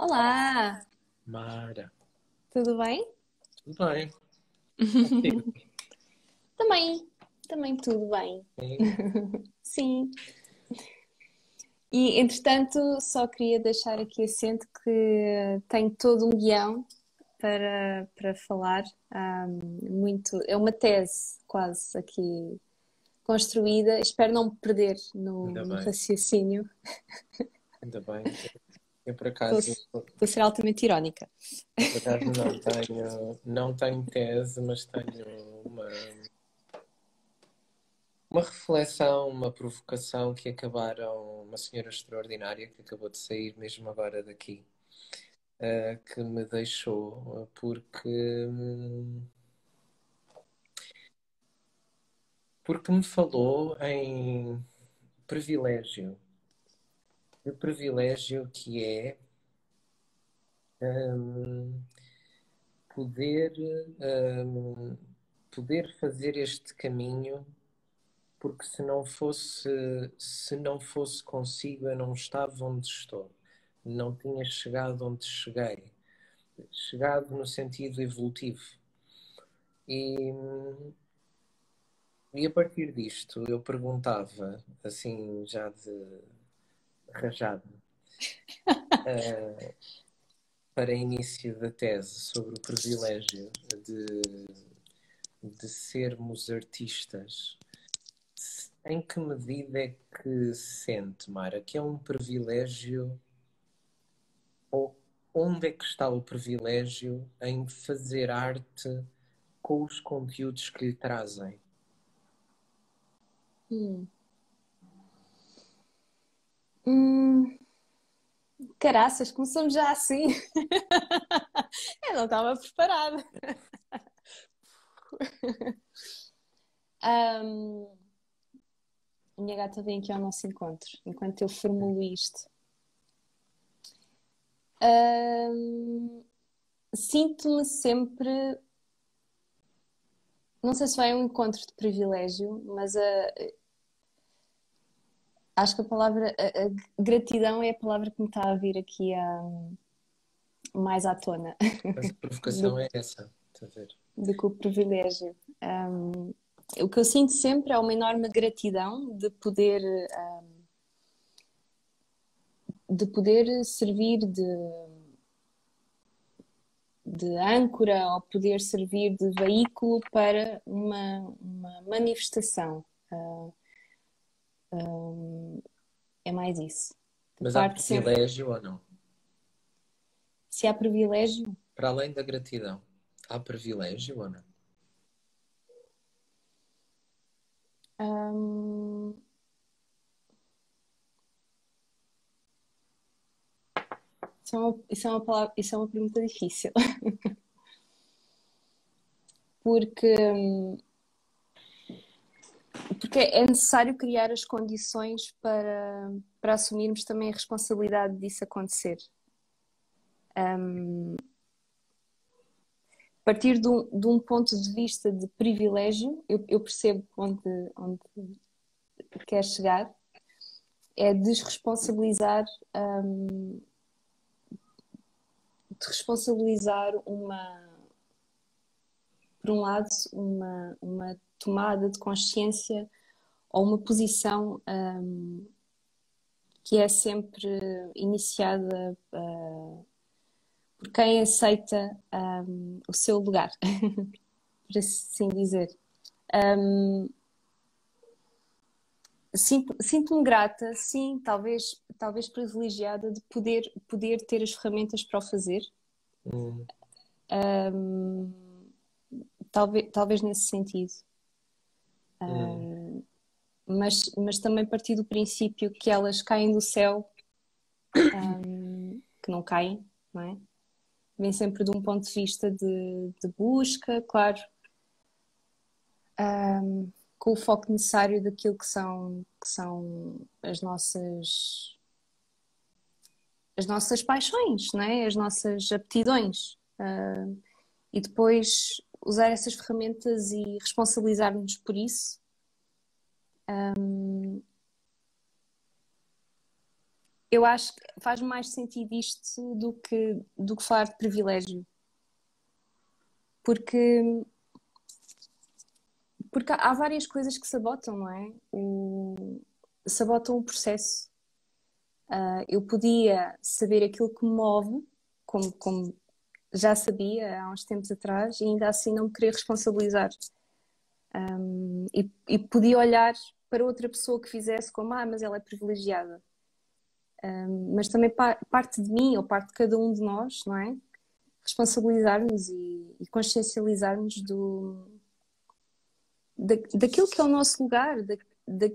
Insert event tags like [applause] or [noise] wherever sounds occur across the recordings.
Olá, Mara, tudo bem? tudo bem? [laughs] Também, também tudo bem. Sim. Sim. E entretanto, só queria deixar aqui assento que tenho todo um guião para, para falar. Ahm, muito, é uma tese quase aqui construída. Espero não me perder no, no raciocínio. ainda bem. [laughs] Eu por acaso, estou a ser altamente irónica. por acaso não [laughs] tenho, não tenho tese, mas tenho uma, uma reflexão, uma provocação que acabaram, uma senhora extraordinária que acabou de sair mesmo agora daqui, eh, que me deixou, porque, porque me falou em privilégio. O privilégio que é hum, poder, hum, poder fazer este caminho, porque se não fosse, se não fosse consigo, eu não estava onde estou, não tinha chegado onde cheguei, chegado no sentido evolutivo. E, e a partir disto, eu perguntava, assim, já de rajado, eh, para início da tese sobre o privilégio de, de sermos artistas. Em que medida é que sente, Mara, que é um privilégio, ou onde é que está o privilégio em fazer arte com os conteúdos que lhe trazem? Hum. Hum, caraças, começamos já assim. [laughs] Eu não estava preparada. Ahm, [laughs] a minha gata vem aqui ao nosso encontro, enquanto eu formulo isto. Ahm, sinto-me sempre, não sei se vai um encontro de privilégio, mas a, acho que a palavra a, a gratidão é a palavra que me está a vir aqui a, mais à tona Mas a provocação [laughs] do, é essa, estás a ver? do que o privilégio. Ahm, o que eu sinto sempre é uma enorme gratidão de poder, ahm, de poder servir de, de âncora ou poder servir de veículo para uma, uma manifestação. Ah, ahm, é mais isso. De Mas há privilégio ou não? se há privilégio, Para além da gratidão, há privilégio ou não? ahm, isso é uma, isso é uma palavra, isso é uma pergunta difícil, [laughs] porque, porque é necessário criar as condições para, para assumirmos também a responsabilidade disso acontecer. Ahm, a partir de um, de um ponto de vista de privilégio, eu, eu percebo onde, onde quer chegar, é desresponsabilizar, desresponsabilizar uma, por um lado, uma, uma tomada de consciência ou uma posição ahm, que é sempre iniciada ah, por quem aceita ahm, o seu lugar, [laughs] por assim dizer. Sinto- Sinto-me grata, sim, talvez, talvez privilegiada de poder, poder ter as ferramentas para o fazer. Hum, Ahm, talvez, talvez nesse sentido. Hum, Mas, mas também partir do princípio que elas caem do céu, ahm, que não caem, não é? Vem sempre de um ponto de vista de, de busca, claro, ahm, com o foco necessário daquilo que são, que são as nossas, as nossas paixões, não é? As nossas aptidões. E depois usar essas ferramentas e responsabilizar-nos por isso. eu acho que faz mais sentido isto do que, do que falar de privilégio. Porque, porque há várias coisas que sabotam, não é? O, sabotam o processo. Uh, eu podia saber aquilo que me move, como, como já sabia há uns tempos atrás, e ainda assim não me querer responsabilizar. Um, e, e podia olhar para outra pessoa que fizesse como, ah, mas ela é privilegiada. Um, mas também parte de mim ou parte de cada um de nós, não é? Responsabilizarmos e, e consciencializarmos do, da, daquilo que é o nosso lugar, da, da,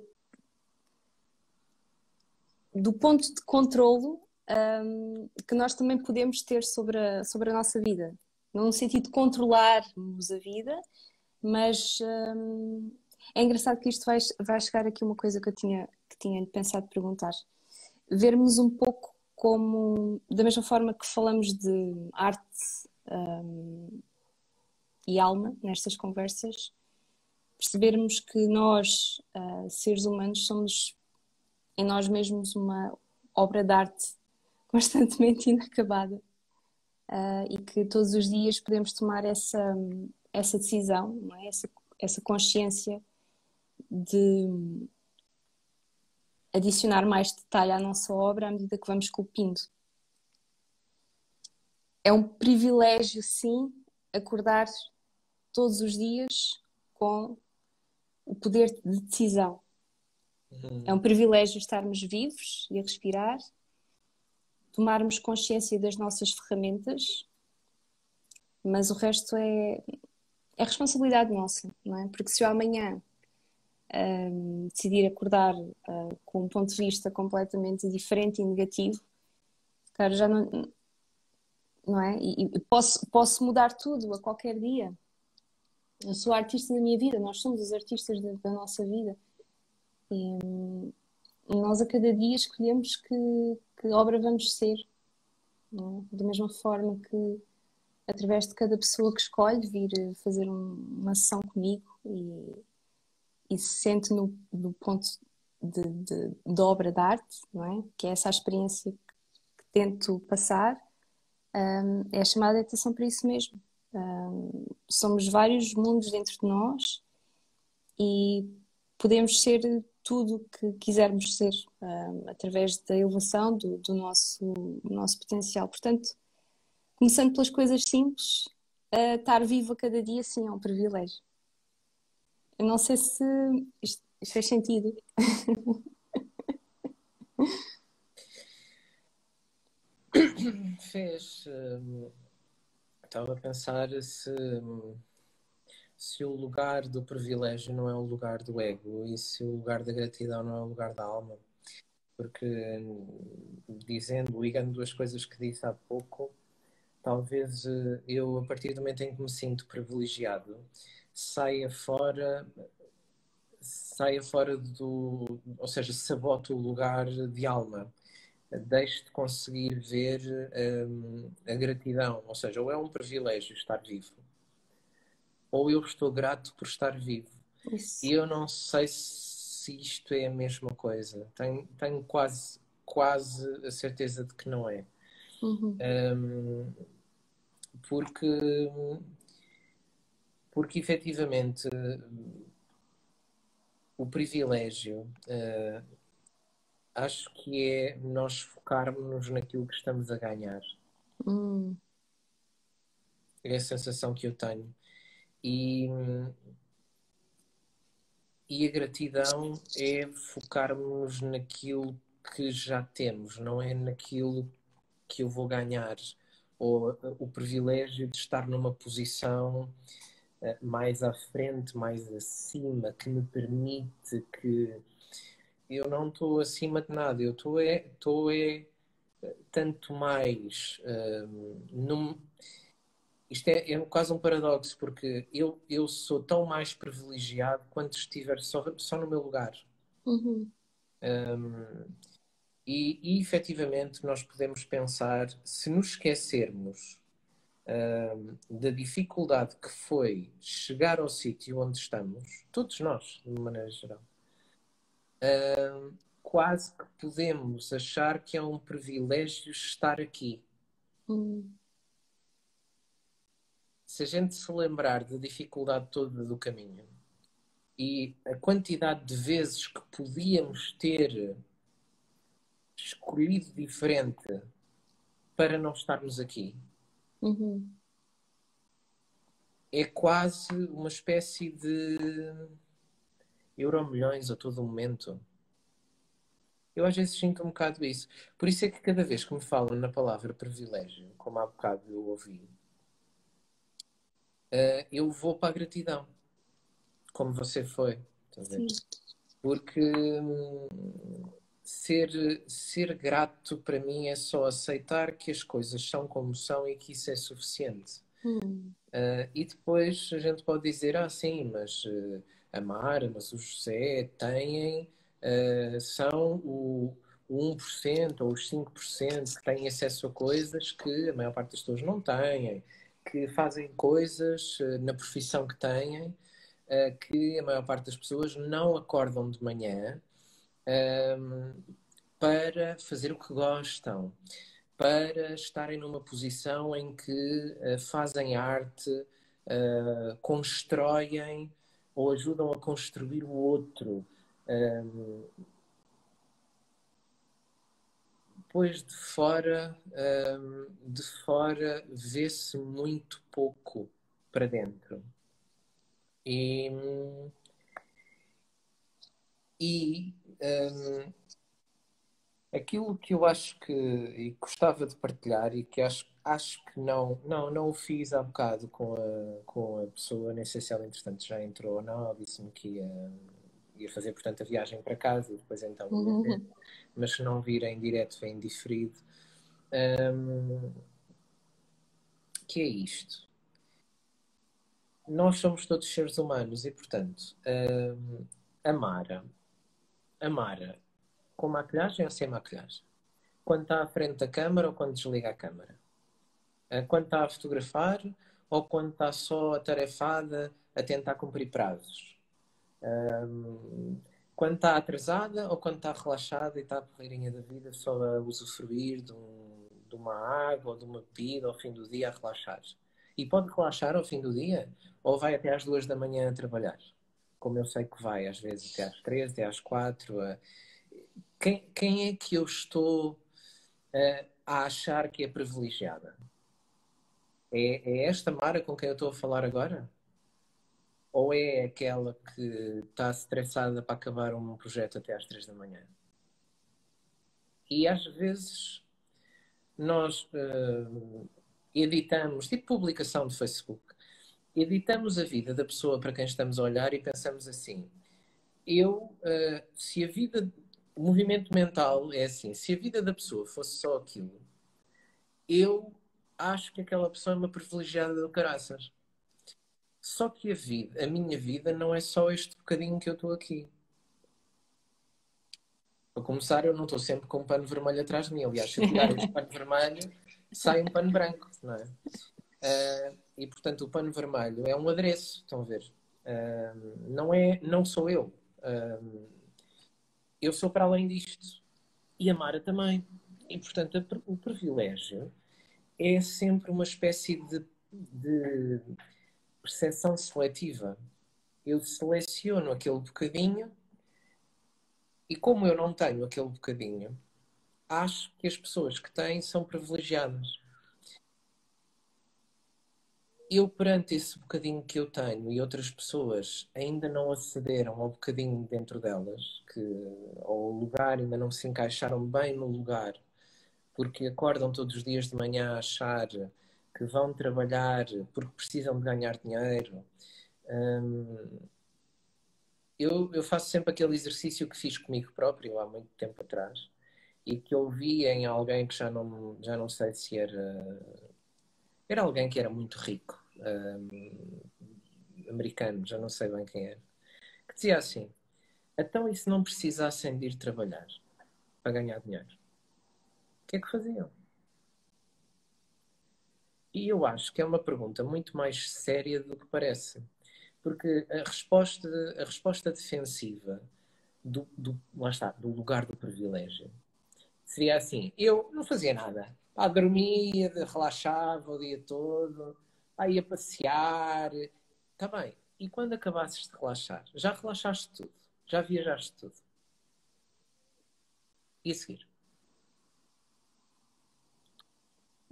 do ponto de controlo um, que nós também podemos ter sobre a, sobre a nossa vida. No sentido de controlarmos a vida, mas um, é engraçado que isto vai, vai chegar aqui uma coisa que eu tinha, que tinha pensado perguntar vermos um pouco como, da mesma forma que falamos de arte um, e alma nestas conversas, percebermos que nós, uh, seres humanos, somos em nós mesmos uma obra de arte constantemente [laughs] inacabada uh, e que todos os dias podemos tomar essa, essa decisão, é? essa, essa consciência de adicionar mais detalhe à nossa obra à medida que vamos esculpindo. É um privilégio, sim, acordar todos os dias com o poder de decisão. Uhum. É um privilégio estarmos vivos e a respirar, tomarmos consciência das nossas ferramentas, mas o resto é, é responsabilidade nossa, não é? Porque se eu amanhã um, decidir acordar uh, com um ponto de vista completamente diferente e negativo, cara, já não, não é? E, e, posso, posso mudar tudo a qualquer dia. Eu sou a artista da minha vida, nós somos os artistas da, da nossa vida. E, e, nós a cada dia escolhemos que, que obra vamos ser. É? Da mesma forma que através de cada pessoa que escolhe vir fazer um, uma sessão comigo e e se sente no, no ponto de, de, de, obra de arte, não é? que é essa experiência que tento passar, um, é chamada atenção para isso mesmo. Um, somos vários mundos dentro de nós e podemos ser tudo que quisermos ser um, através da elevação do, do nosso, do nosso potencial. Portanto, começando pelas coisas simples, uh, estar vivo a cada dia, sim, é um privilégio. Eu não sei se isto, isto fez sentido. [coughs] Fez. Estava a pensar se, se o lugar do privilégio não é o lugar do ego e se o lugar da gratidão não é o lugar da alma. Porque, dizendo, ligando duas coisas que disse há pouco, talvez eh, eu, a partir do momento em que me sinto privilegiado, saia fora saia fora do ou seja sabota o lugar de alma deixe de conseguir ver um, a gratidão ou seja ou é um privilégio estar vivo ou eu estou grato por estar vivo Isso. e eu não sei se isto é a mesma coisa tenho, tenho quase quase a certeza de que não é uhum. um, porque porque efetivamente o privilégio uh, acho que é nós focarmos naquilo que estamos a ganhar. Hum. É a sensação que eu tenho. E, e a gratidão é focarmos naquilo que já temos, não é naquilo que eu vou ganhar. Ou o privilégio de estar numa posição eh, mais à frente, mais acima, que me permite que eu não estou acima de nada, eu estou é, estou é tanto mais um, num, isto é, é, quase um paradoxo porque eu, eu sou tão mais privilegiado quanto estiver só, só no meu lugar uhum. um, e, e efetivamente nós podemos pensar se nos esquecermos da dificuldade que foi chegar ao sítio onde estamos, todos nós, de maneira geral, quase que podemos achar que é um privilégio estar aqui. Hum. Se a gente se lembrar da dificuldade toda do caminho e a quantidade de vezes que podíamos ter escolhido diferente para não estarmos aqui, Uhum. é quase uma espécie de euro milhões a todo momento. Eu às vezes sinto um bocado isso. Por isso é que cada vez que me falam na palavra privilégio, como há bocado eu ouvi, eh, eu vou para a gratidão. Como você foi. Sim. Porque ser, ser grato para mim é só aceitar que as coisas são como são e que isso é suficiente. Hum. Uh, e depois a gente pode dizer, ah, sim, mas uh, a Mara, mas o José têm, uh, são o, o 1% ou os 5% que têm acesso a coisas que a maior parte das pessoas não têm, que fazem coisas uh, na profissão que têm, uh, que a maior parte das pessoas não acordam de manhã um, para fazer o que gostam, para estarem numa posição em que uh, fazem arte, constroem ou ajudam a construir o outro. Um, pois de fora, um, de fora vê-se muito pouco para dentro. E, e um, aquilo que eu acho que e gostava de partilhar e que acho, acho que não, não, não o fiz há bocado com a, com a pessoa, nem sei se ela entretanto já entrou ou não, disse-me que ia, ia fazer portanto a viagem para casa e depois então ver. Mas se não vir em direto vem diferido. Um, que é isto? Nós somos todos seres humanos e, portanto, um, a Mara, a Mara, com maquilhagem ou sem maquilhagem? Quando está à frente da câmara ou quando desliga a câmara? Uh, Quando está a fotografar ou quando está só atarefada a tentar cumprir prazos? Um, quando está atrasada ou quando está relaxada e está a porreirinha da vida só a usufruir de, um- de uma água ou de uma bebida ao fim do dia a relaxar? E pode relaxar ao fim do dia ou vai até às duas da manhã a trabalhar? Como eu sei que vai, às vezes até às três, até às quatro. a- Quem, quem é que eu estou eh, a achar que é privilegiada? É, é esta Mara com quem eu estou a falar agora? Ou é aquela que está estressada para acabar um projeto até às três da manhã? E às vezes nós eh, editamos, tipo publicação de Facebook, editamos a vida da pessoa para quem estamos a olhar e pensamos assim: eu, eh, se a vida, o movimento mental é assim, se a vida da pessoa fosse só aquilo, eu acho que aquela pessoa é uma privilegiada do caraças. Só que a vida, a minha vida não é só este bocadinho que eu estou aqui. Para começar, eu não estou sempre com um pano vermelho atrás de mim. Aliás, se eu tirar este pano [laughs] vermelho, sai um pano branco, não é? Ah, e portanto, o pano vermelho é um adereço, estão a ver? Ah, não é, não sou eu. Ah, eu sou para além disto. E a Mara também. E portanto, a o privilégio é sempre uma espécie de, de percepção seletiva. Eu seleciono aquele bocadinho e como eu não tenho aquele bocadinho, acho que as pessoas que têm são privilegiadas. Eu, perante esse bocadinho que eu tenho e outras pessoas ainda não acederam ao bocadinho dentro delas, que ao lugar ainda não se encaixaram bem no lugar, porque acordam todos os dias de manhã a achar que vão trabalhar porque precisam de ganhar dinheiro. Hum, eu, eu faço sempre aquele exercício que fiz comigo próprio há muito tempo atrás e que eu vi em alguém que já não, já não sei se era. Era alguém que era muito rico, hum, americano, já não sei bem quem era, que dizia assim: então, e se não precisassem de ir trabalhar para ganhar dinheiro? O que é que faziam? E eu acho que é uma pergunta muito mais séria do que parece. Porque a resposta, a resposta defensiva do, do, lá está, do lugar do privilégio. Seria assim, eu não fazia nada. Pá, dormia, relaxava o dia todo, pá, ia passear. Está bem. E quando acabasses de relaxar, já relaxaste tudo, já viajaste tudo. E a seguir?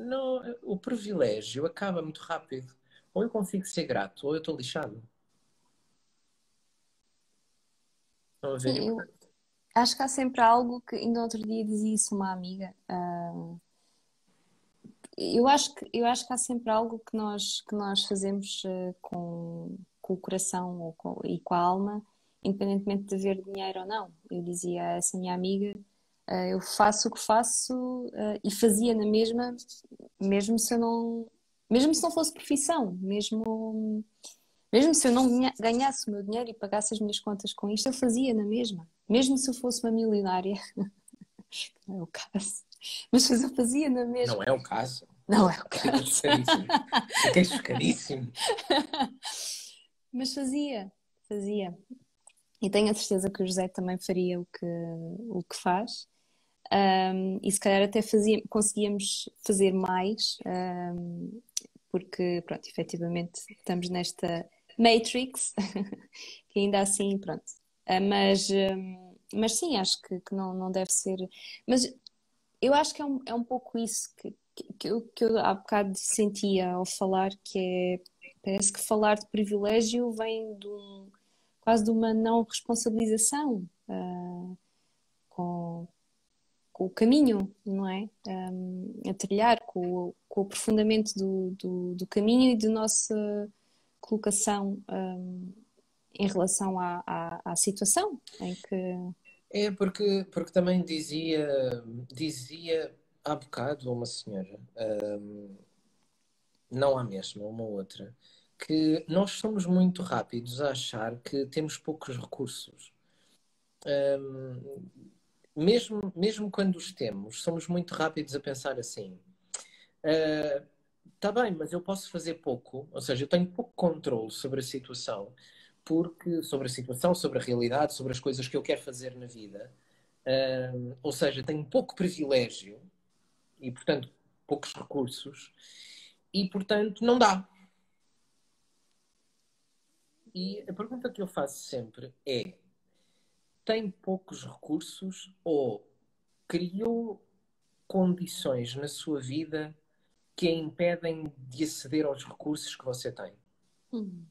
Não, o privilégio acaba muito rápido. Ou eu consigo ser grato, ou eu estou lixado. Estão a ver? Sim, eu acho que há sempre algo que, ainda outro dia dizia isso uma amiga. Eu, acho que, eu acho que há sempre algo que nós, que nós fazemos uh, com, com o coração ou com, e com a alma, independentemente de haver dinheiro ou não. Eu dizia a essa minha amiga eu faço o que faço uh, e fazia na mesma, mesmo se eu não, mesmo se não fosse profissão, mesmo, mesmo se eu não ganhasse o meu dinheiro e pagasse as minhas contas com isto, eu fazia na mesma, mesmo se eu fosse uma milionária, [laughs] não é o caso, mas eu fazia na mesma. Não é o caso. Não é o caso. Fiquei [laughs] chocadíssimo. Mas fazia, fazia. E tenho a certeza que o José também faria o que, o que faz um, e se calhar até fazia, conseguíamos fazer mais, um, porque, pronto, efetivamente estamos nesta Matrix, [laughs] que ainda assim, pronto. Uh, mas, um, mas sim, acho que, que, não, não deve ser. Mas eu acho que é um, é um pouco isso que, que, eu, que eu há bocado sentia ao falar, que é. Parece que falar de privilégio vem de um, quase de uma não responsabilização uh, com, com o caminho, não é? Um, a trilhar, com, com o aprofundamento do, do, do, caminho e da nossa colocação um, em relação à, à, à, situação em que. É, porque, porque também dizia, dizia há bocado uma senhora, um, não a mesma, uma outra, que nós somos muito rápidos a achar que temos poucos recursos. Um, mesmo, mesmo quando os temos, somos muito rápidos a pensar assim. Está uh, bem, mas eu posso fazer pouco, ou seja, eu tenho pouco controle sobre a situação, porque sobre a situação, sobre a realidade, sobre as coisas que eu quero fazer na vida. Uh, ou seja, tenho pouco privilégio e, portanto, poucos recursos, e, portanto, não dá. E a pergunta que eu faço sempre é: tem poucos recursos ou criou condições na sua vida que a impedem de aceder aos recursos que você tem. Uhum.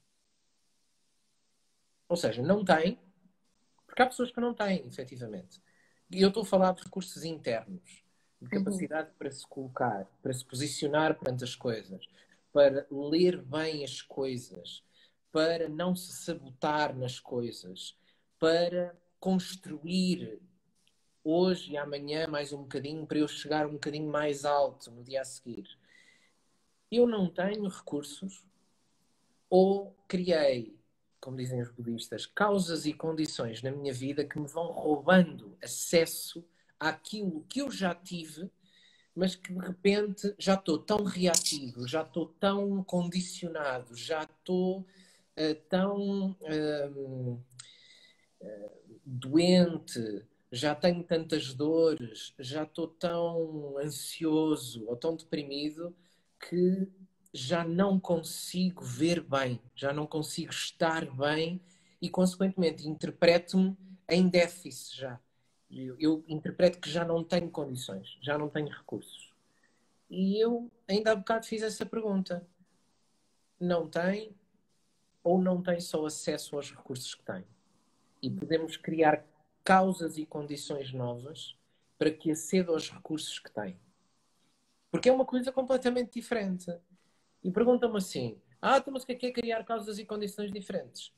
Ou seja, não tem, porque há pessoas que não têm, efetivamente. E eu estou a falar de recursos internos, de uhum. capacidade uhum. para se colocar, para se posicionar perante as coisas, para ler bem as coisas, para não se sabotar nas coisas, para construir hoje e amanhã mais um bocadinho para eu chegar um bocadinho mais alto no dia a seguir. Eu não tenho recursos ou criei, como dizem os budistas, causas e condições na minha vida que me vão roubando acesso àquilo que eu já tive, mas que de repente já estou tão reativo, já estou tão condicionado, já estou uh, tão. Uh, uh, doente, já tenho tantas dores, já estou tão ansioso ou tão deprimido que já não consigo ver bem, já não consigo estar bem e, consequentemente, interpreto-me em déficit já. Eu, eu, interpreto que já não tenho condições, já não tenho recursos. E eu ainda há bocado fiz essa pergunta. Não tem ou não tem só acesso aos recursos que tem? e podemos criar causas e condições novas para que aceda aos recursos que tem. Porque é uma coisa completamente diferente. E perguntam-me assim: Ah, então, mas o que é, que é criar causas e condições diferentes?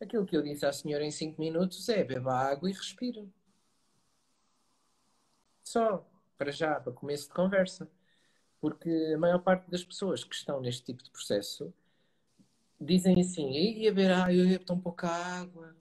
Aquilo que eu disse à senhora em 5 minutos é beba água e respira. Só, para já, para começo de conversa. Porque a maior parte das pessoas que estão neste tipo de processo dizem assim: beber água, eu bebo tão pouca água,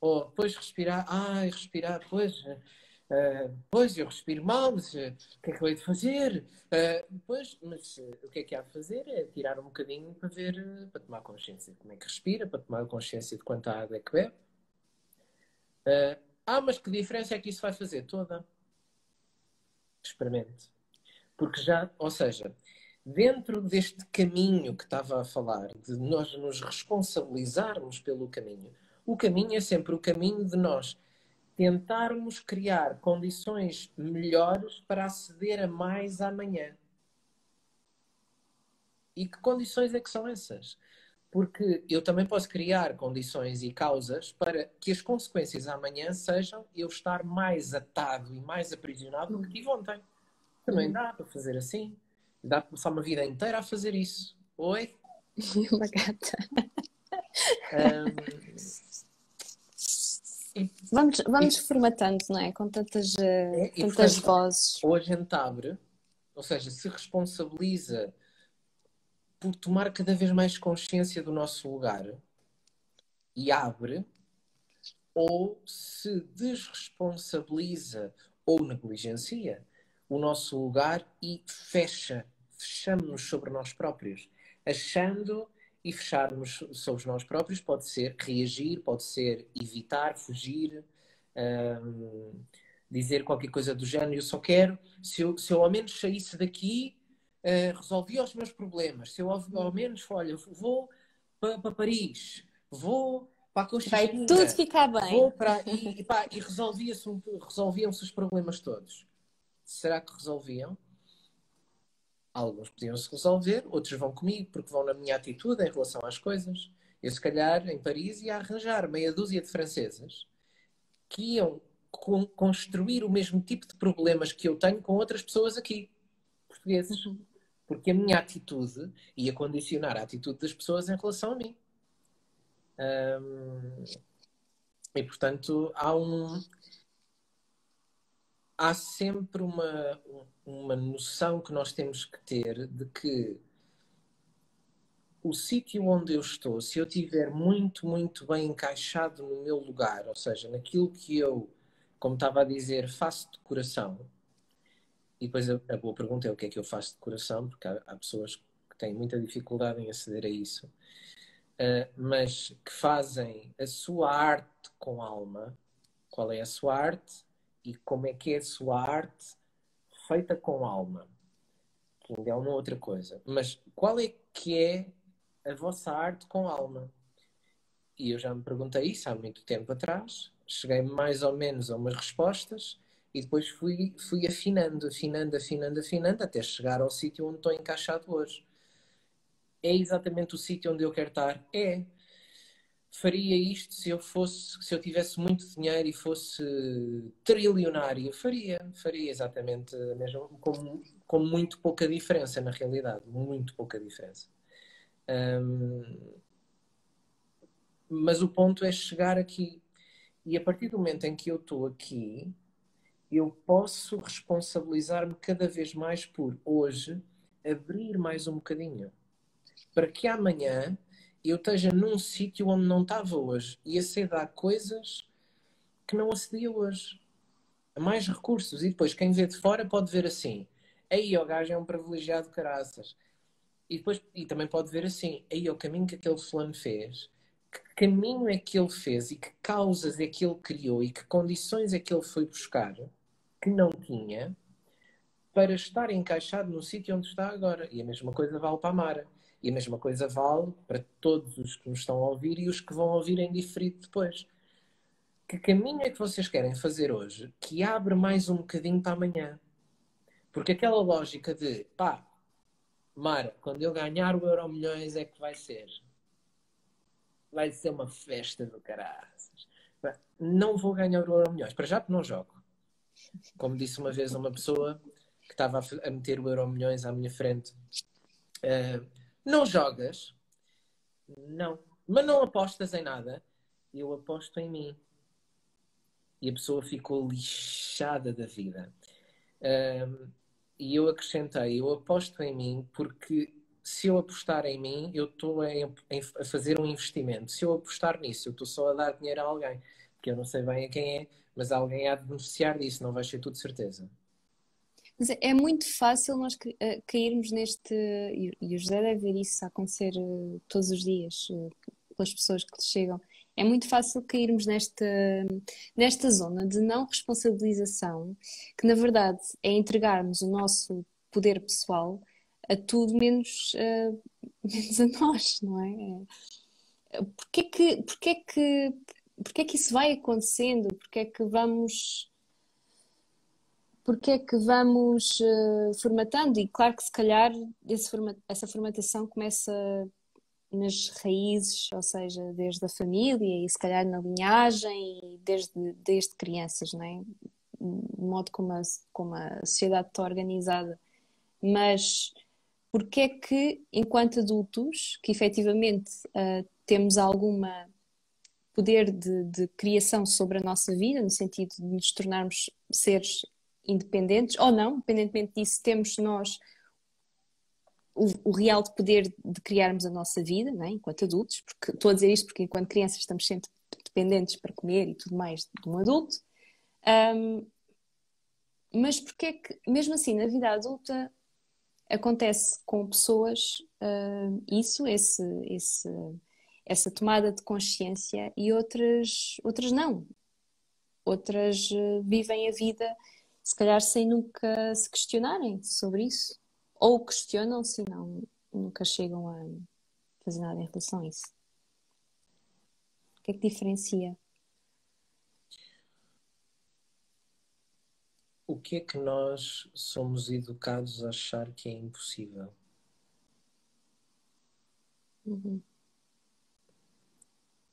ou depois respirar, ai, respirar, pois, uh, pois eu respiro mal, mas uh, o que é que eu hei de fazer? Uh, pois, mas o que é que há de fazer é tirar um bocadinho para ver, para tomar consciência de como é que respira, para tomar consciência de quanta água é que bebe. Ah, mas que diferença é que isso vai fazer? Toda. Experimente. Porque já, ou seja, dentro deste caminho que estava a falar, de nós nos responsabilizarmos pelo caminho, o caminho é sempre o caminho de nós tentarmos criar condições melhores para aceder a mais amanhã. E que condições é que são essas? Porque eu também posso criar condições e causas para que as consequências amanhã sejam eu estar mais atado e mais aprisionado do que tive ontem. Também uhum. dá para fazer assim. Dá para passar uma vida inteira a fazer isso. Oi? [laughs] Uma gata. Um, Vamos, vamos e, formatando, não é? Com tantas, é, tantas portanto, vozes. Ou a gente abre, ou seja, se responsabiliza por tomar cada vez mais consciência do nosso lugar e abre, ou se desresponsabiliza ou negligencia o nosso lugar e fecha, fechamos-nos sobre nós próprios, achando e fecharmos sobre nós próprios pode ser reagir, pode ser evitar, fugir, um, dizer qualquer coisa do género. Eu só quero, se eu, se eu ao menos saísse daqui, uh, resolvia os meus problemas. Se eu ao, ao menos, olha, vou para, para Paris, vou para a Costa Vai tudo ficar bem. Vou para, e, e, e resolvia-se, resolviam-se os problemas todos. Será que resolviam? Alguns podiam-se resolver, outros vão comigo porque vão na minha atitude em relação às coisas. Eu, se calhar, em Paris, ia arranjar meia dúzia de francesas que iam construir o mesmo tipo de problemas que eu tenho com outras pessoas aqui, portugueses. Uhum. Porque a minha atitude ia condicionar a atitude das pessoas em relação a mim. e, portanto, há um, há sempre uma, uma noção que nós temos que ter de que o sítio onde eu estou, se eu estiver muito, muito bem encaixado no meu lugar, ou seja, naquilo que eu, como estava a dizer, faço de coração, e depois a, a boa pergunta é o que é que eu faço de coração, porque há, há pessoas que têm muita dificuldade em aceder a isso, uh, mas que fazem a sua arte com alma. Qual é a sua arte? E como é que é a sua arte feita com alma, que ainda é uma outra coisa. Mas qual é que é a vossa arte com alma? E eu já me perguntei isso há muito tempo atrás, cheguei mais ou menos a umas respostas e depois fui, fui afinando, afinando, afinando, afinando, até chegar ao sítio onde estou encaixado hoje. É exatamente o sítio onde eu quero estar? É faria isto se eu fosse, se eu tivesse muito dinheiro e fosse trilionário, faria, faria exatamente mesmo com, com muito pouca diferença na realidade, muito pouca diferença. Um, mas o ponto é chegar aqui. E a partir do momento em que eu estou aqui, eu posso responsabilizar-me cada vez mais por hoje abrir mais um bocadinho. Para que amanhã eu esteja num sítio onde não estava hoje e aceda a coisas que não acedia hoje. A mais recursos. E depois quem vê de fora pode ver assim. Aí o gajo é um privilegiado caraças. E, depois, e também pode ver assim. Aí o caminho que aquele fulano fez. Que caminho é que ele fez e que causas é que ele criou e que condições é que ele foi buscar que não tinha para estar encaixado no sítio onde está agora. E a mesma coisa vale para a Mara. E a mesma coisa vale para todos os que nos estão a ouvir e os que vão ouvir em diferido depois. Que caminho é que vocês querem fazer hoje que abre mais um bocadinho para amanhã? Porque aquela lógica de pá, Mara, quando eu ganhar o Euro Milhões é que vai ser. Vai ser uma festa do caralho. Não vou ganhar o Euro Milhões. Para já porque não jogo. Como disse uma vez uma pessoa que estava a meter o Euro Milhões à minha frente. Uh, não jogas? Não. Mas não apostas em nada? Eu aposto em mim. E a pessoa ficou lixada da vida. Um, e eu acrescentei: eu aposto em mim porque se eu apostar em mim, eu estou a fazer um investimento. Se eu apostar nisso, eu estou só a dar dinheiro a alguém. Porque eu não sei bem a quem é, mas alguém há de beneficiar disso, não vai ser tudo certeza. Mas é muito fácil nós eh, cairmos neste. E o José deve ver isso acontecer eh, todos os dias, eh, pelas pessoas que chegam. é muito fácil cairmos nesta, nesta zona de não responsabilização, que na verdade é entregarmos o nosso poder pessoal a tudo menos, uh, [laughs] menos a nós, não é? Porquê que, porquê, que, porquê que isso vai acontecendo? Porquê que vamos porque é que vamos uh, formatando? E claro que se calhar essa formatação começa nas raízes, ou seja, desde a família e se calhar na linhagem, desde, desde crianças, não é? Modo como a, como a sociedade está organizada. Mas porque é que, enquanto adultos, que efetivamente uh, temos alguma poder de, de, criação sobre a nossa vida, no sentido de nos tornarmos seres independentes ou não, independentemente disso, temos nós o, o, real de poder de criarmos a nossa vida, é? enquanto adultos, porque estou a dizer isto porque enquanto crianças estamos sempre dependentes para comer e tudo mais de um adulto. Um, mas porque é que, mesmo assim, na vida adulta acontece com pessoas uh, isso, esse, esse, essa tomada de consciência e outras, outras não. Outras uh, vivem a vida se calhar sem nunca se questionarem sobre isso. Ou questionam-se e não, nunca chegam a fazer nada em relação a isso. O que é que diferencia? O que é que nós somos educados a achar que é impossível? Uhum.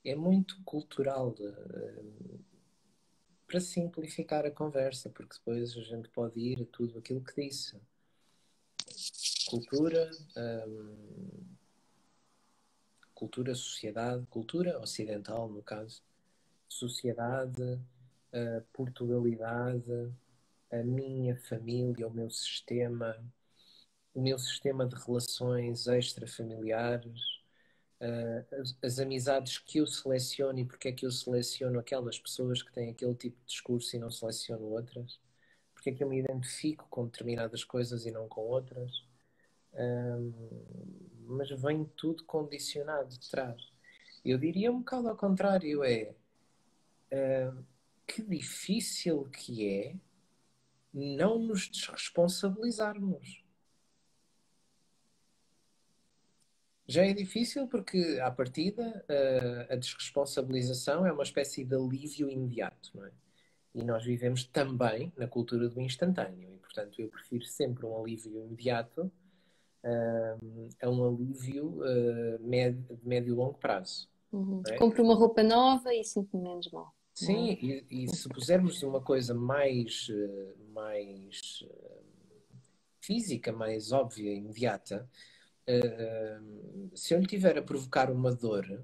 É muito cultural. De, eh, para simplificar a conversa, porque depois a gente pode ir a tudo aquilo que disse. Cultura, hum, cultura, sociedade, cultura ocidental, no caso, sociedade, Portugalidade, a minha família, o meu sistema, o meu sistema de relações extrafamiliares, uh, as, as, amizades que eu seleciono e porque é que eu seleciono aquelas pessoas que têm aquele tipo de discurso e não seleciono outras, porque é que eu me identifico com determinadas coisas e não com outras. Um, mas vem tudo condicionado de trás. Eu diria um bocado ao contrário, é uh, que difícil que é não nos desresponsabilizarmos. Já é difícil porque, à partida, a, a desresponsabilização é uma espécie de alívio imediato, não é? E nós vivemos também na cultura do instantâneo e, portanto, eu prefiro sempre um alívio imediato uh, a um alívio médio, de médio e longo prazo. Uhum. É? Compre uma roupa nova e sinto menos mal. Sim, é? e, e, se pusermos uma coisa mais, eh, mais física, mais óbvia, imediata, uh, se eu lhe tiver a provocar uma dor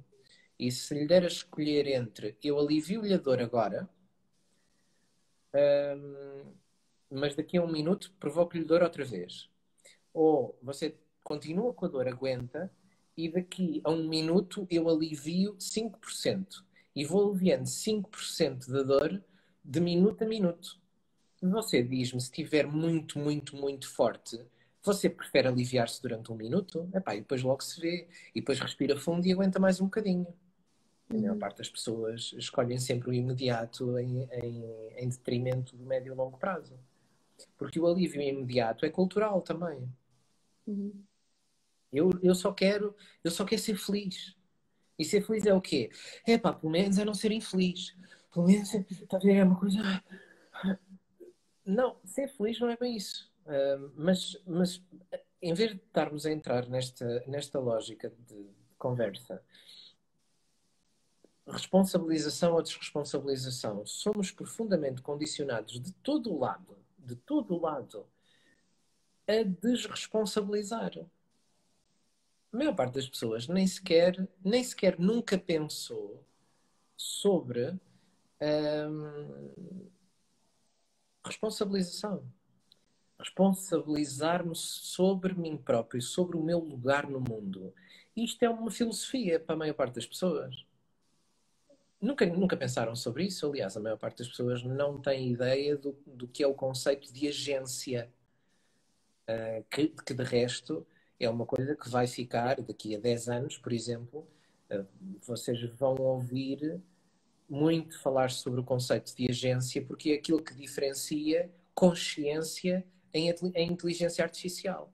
e se lhe der a escolher entre eu alivio-lhe a dor agora, uh, mas daqui a um minuto provoco-lhe dor outra vez, ou você continua com a dor, aguenta, e daqui a um minuto eu alivio 5% e vou aliviando 5% da dor de minuto a minuto. Você diz-me se estiver muito, muito, muito forte, você prefere aliviar-se durante um minuto? Epá, e depois logo se vê. E depois respira fundo e aguenta mais um bocadinho. A maior uhum. parte das pessoas escolhem sempre o imediato em, em, em, detrimento do médio e longo prazo. Porque o alívio imediato é cultural também. Uhum. Eu, eu, só quero, eu só quero ser feliz. E ser feliz é o quê? É pá, pelo menos é não ser infeliz. Pelo menos, a ver, é uma coisa. Não, ser feliz não é bem isso mas, mas em vez de estarmos a entrar nesta, nesta lógica de conversa, responsabilização ou desresponsabilização, somos profundamente condicionados de todo o lado, de todo o lado, a desresponsabilizar. A maior parte das pessoas nem sequer, nem sequer nunca pensou sobre responsabilização responsabilizar-me sobre mim próprio, sobre o meu lugar no mundo. Isto é uma filosofia para a maior parte das pessoas. Nunca, nunca pensaram sobre isso. Aliás, a maior parte das pessoas não tem ideia do, do que é o conceito de agência, uh, que, que de resto é uma coisa que vai ficar daqui a 10 anos, por exemplo, Uh, vocês vão ouvir muito falar sobre o conceito de agência, porque é aquilo que diferencia consciência em, em inteligência artificial.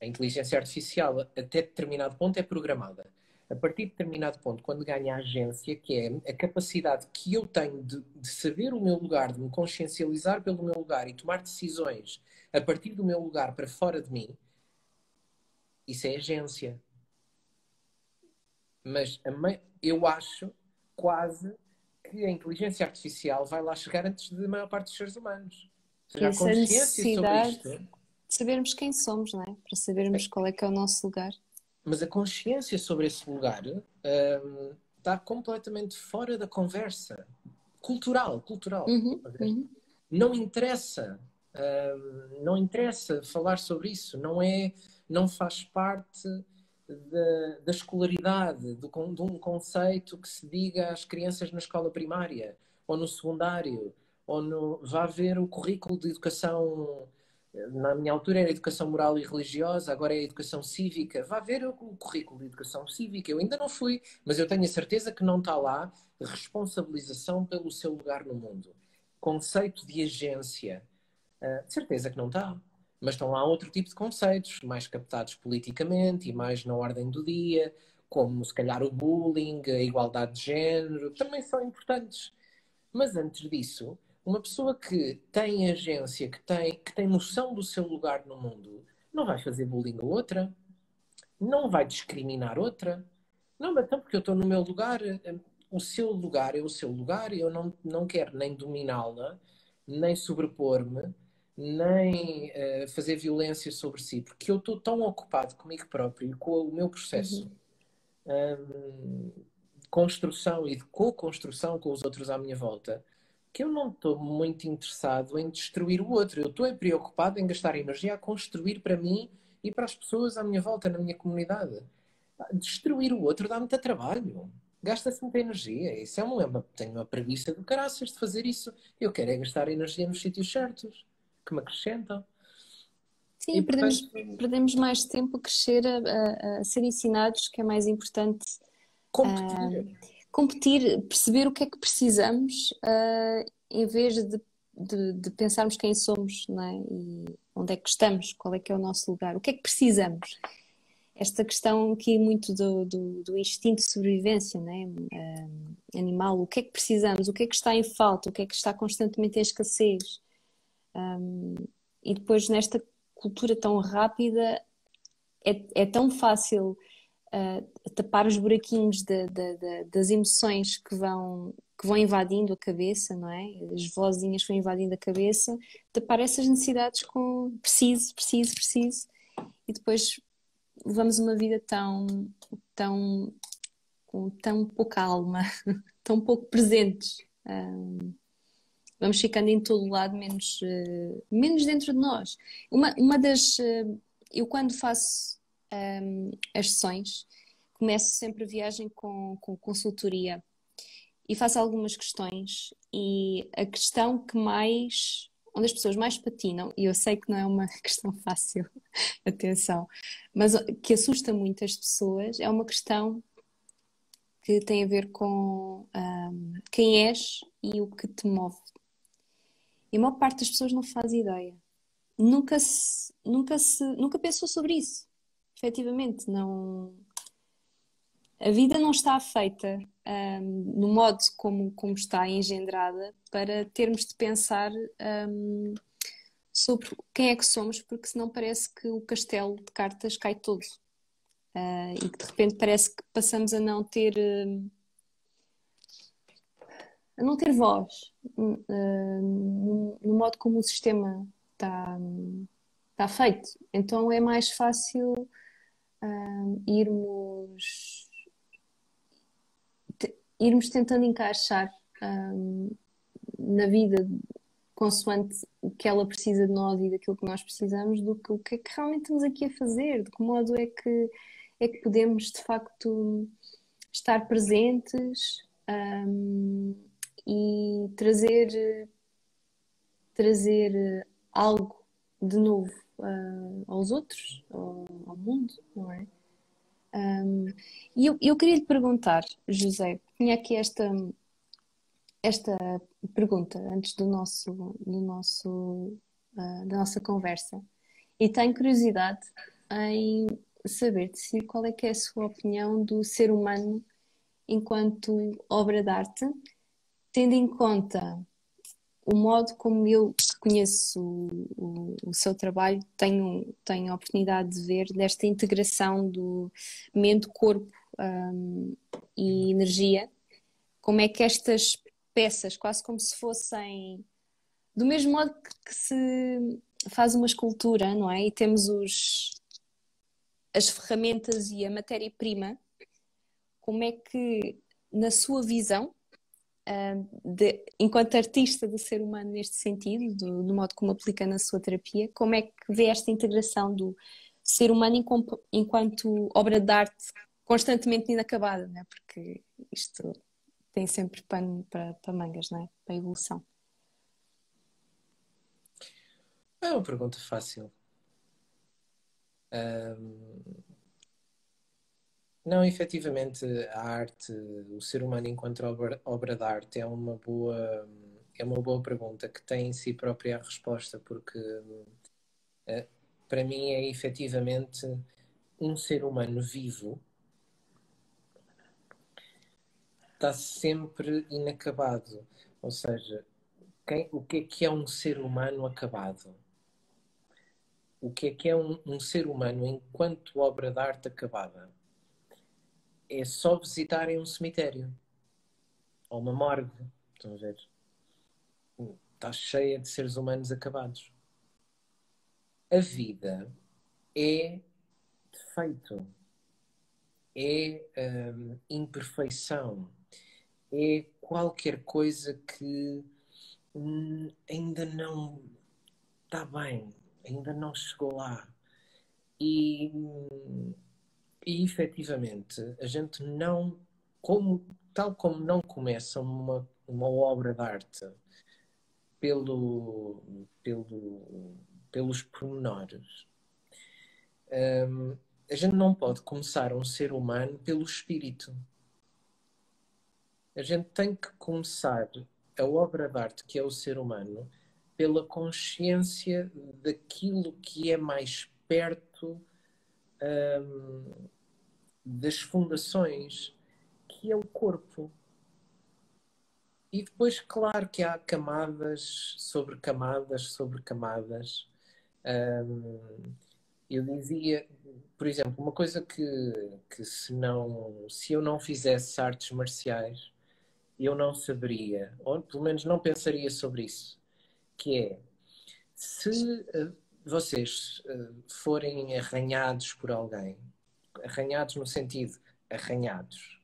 A inteligência artificial, até determinado ponto, é programada. A partir de determinado ponto, quando ganha a agência, que é a capacidade que eu tenho de, de saber o meu lugar, de me consciencializar pelo meu lugar e tomar decisões a partir do meu lugar para fora de mim, isso é agência. Mas eu acho quase que a inteligência artificial vai lá chegar antes da maior parte dos seres humanos. Ou seja, a consciência sobre isto. De sabermos quem somos, não é? Para sabermos qual é que é o nosso lugar. Mas a consciência sobre esse lugar um, está completamente fora da conversa. Cultural, cultural. Uhum, uhum. Não interessa. Um, não interessa falar sobre isso. Não é, não faz parte da, da escolaridade, do, de um conceito que se diga às crianças na escola primária, ou no secundário, ou no, vá ver o currículo de educação, na minha altura era educação moral e religiosa, agora é educação cívica, vá ver o, o currículo de educação cívica, eu ainda não fui, mas eu tenho a certeza que não está lá responsabilização pelo seu lugar no mundo. Conceito de agência, uh, de certeza que não está mas estão lá outro tipo de conceitos, mais captados politicamente e mais na ordem do dia, como se calhar o bullying, a igualdade de género, também são importantes. Mas antes disso, uma pessoa que tem agência, que tem, que tem noção do seu lugar no mundo, não vai fazer bullying a outra, não vai discriminar outra. Não, mas então porque eu estou no meu lugar, o seu lugar é o seu lugar, eu não, não quero nem dominá-la, nem sobrepor-me, nem uh, fazer violência sobre si, porque eu estou tão ocupado comigo próprio e com o meu processo uhum. um, de construção e de co-construção com os outros à minha volta, que eu não estou muito interessado em destruir o outro. Eu estou preocupado em gastar energia a construir para mim e para as pessoas à minha volta, na minha comunidade. Destruir o outro dá muito trabalho. Gasta-se muita energia. Isso é uma, tenho uma preguiça do caraças de fazer isso. Eu quero é gastar energia nos sítios certos que me acrescentam. Sim, e, perdemos, perdemos mais tempo a crescer, a, a, a, ser ensinados, que é mais importante. Competir. Uh, competir, perceber o que é que precisamos, uh, em vez de, de, de, pensarmos quem somos, não é? E onde é que estamos, qual é que é o nosso lugar, o que é que precisamos. Esta questão aqui muito do, do, do instinto de sobrevivência não é? Uh, animal, o que é que precisamos, o que é que está em falta, o que é que está constantemente em escassez. Um, e depois, nesta cultura tão rápida, é, é tão fácil uh, tapar os buraquinhos de, de, de, das emoções que vão, que vão invadindo a cabeça, não é? As vozinhas que vão invadindo a cabeça, tapar essas necessidades com preciso, preciso, preciso, e depois levamos uma vida tão, tão, com tão pouca alma, [laughs] tão pouco presentes. Um, vamos ficando em todo lado, menos, uh, menos dentro de nós. Uma, uma das. Uh, eu, quando faço um, as sessões, começo sempre a viagem com, com consultoria e faço algumas questões. E a questão que mais. onde as pessoas mais patinam, e eu sei que não é uma [laughs] questão fácil, [laughs] atenção, mas que assusta muito as pessoas, é uma questão que tem a ver com um, quem és e o que te move. E a maior parte das pessoas não faz ideia. Nunca se, nunca se, nunca pensou sobre isso. Efetivamente, não. A vida não está feita um, no modo como, como está engendrada para termos de pensar um, sobre quem é que somos, porque senão parece que o castelo de cartas cai todo. Uh, e que de repente parece que passamos a não ter. A não ter voz uh, no, no, modo como o sistema está, está feito. Então é mais fácil uh, irmos, te, irmos tentando encaixar uh, na vida consoante o que ela precisa de nós e daquilo que nós precisamos, do que o que é que realmente estamos aqui a fazer, de que modo é que, é que podemos de facto estar presentes. Um, e trazer, trazer algo de novo uh, aos outros, ao, ao, mundo, não é? Um, e eu, eu queria lhe perguntar, José, tinha aqui esta, esta pergunta antes do nosso, do nosso, uh, da nossa conversa e tenho curiosidade em saber de si qual é que é a sua opinião do ser humano enquanto obra de arte, tendo em conta o modo como eu conheço o, o, o, seu trabalho, tenho, tenho a oportunidade de ver desta integração do mente, corpo um, e energia, como é que estas peças, quase como se fossem do mesmo modo que, que se faz uma escultura, não é? E temos os, as ferramentas e a matéria-prima, como é que, na sua visão, de, enquanto artista do ser humano neste sentido, do, do, modo como aplica na sua terapia, como é que vê esta integração do ser humano enquanto, obra de arte constantemente inacabada, né? porque isto tem sempre pano para, para mangas, não é? para evolução. É uma pergunta fácil. Não, efetivamente, a arte, o ser humano enquanto obra, obra de arte é uma boa, é uma boa pergunta que tem em si própria a resposta, porque uh, para mim é efetivamente um ser humano vivo está sempre inacabado. Ou seja, quem, o que é que é um ser humano acabado? O que é que é um, um ser humano enquanto obra de arte acabada? É só visitarem um cemitério ou uma morgue. Estão a ver? Está cheia de seres humanos acabados. A vida é defeito, é hum, imperfeição, é qualquer coisa que hum, ainda não está bem, ainda não chegou lá. E hum, e efetivamente, a gente não, como, tal como não começa uma, uma obra de arte pelo, pelo, pelos pormenores, um, a gente não pode começar um ser humano pelo espírito. A gente tem que começar a obra de arte que é o ser humano pela consciência daquilo que é mais perto um, das fundações, que é o corpo. E depois, claro que há camadas sobre camadas sobre camadas. Um, eu dizia, por exemplo, uma coisa que, que se, não, se eu não fizesse artes marciais, eu não saberia, ou pelo menos não pensaria sobre isso, que é, se uh, vocês uh, forem arranhados por alguém, arranhados no sentido arranhados,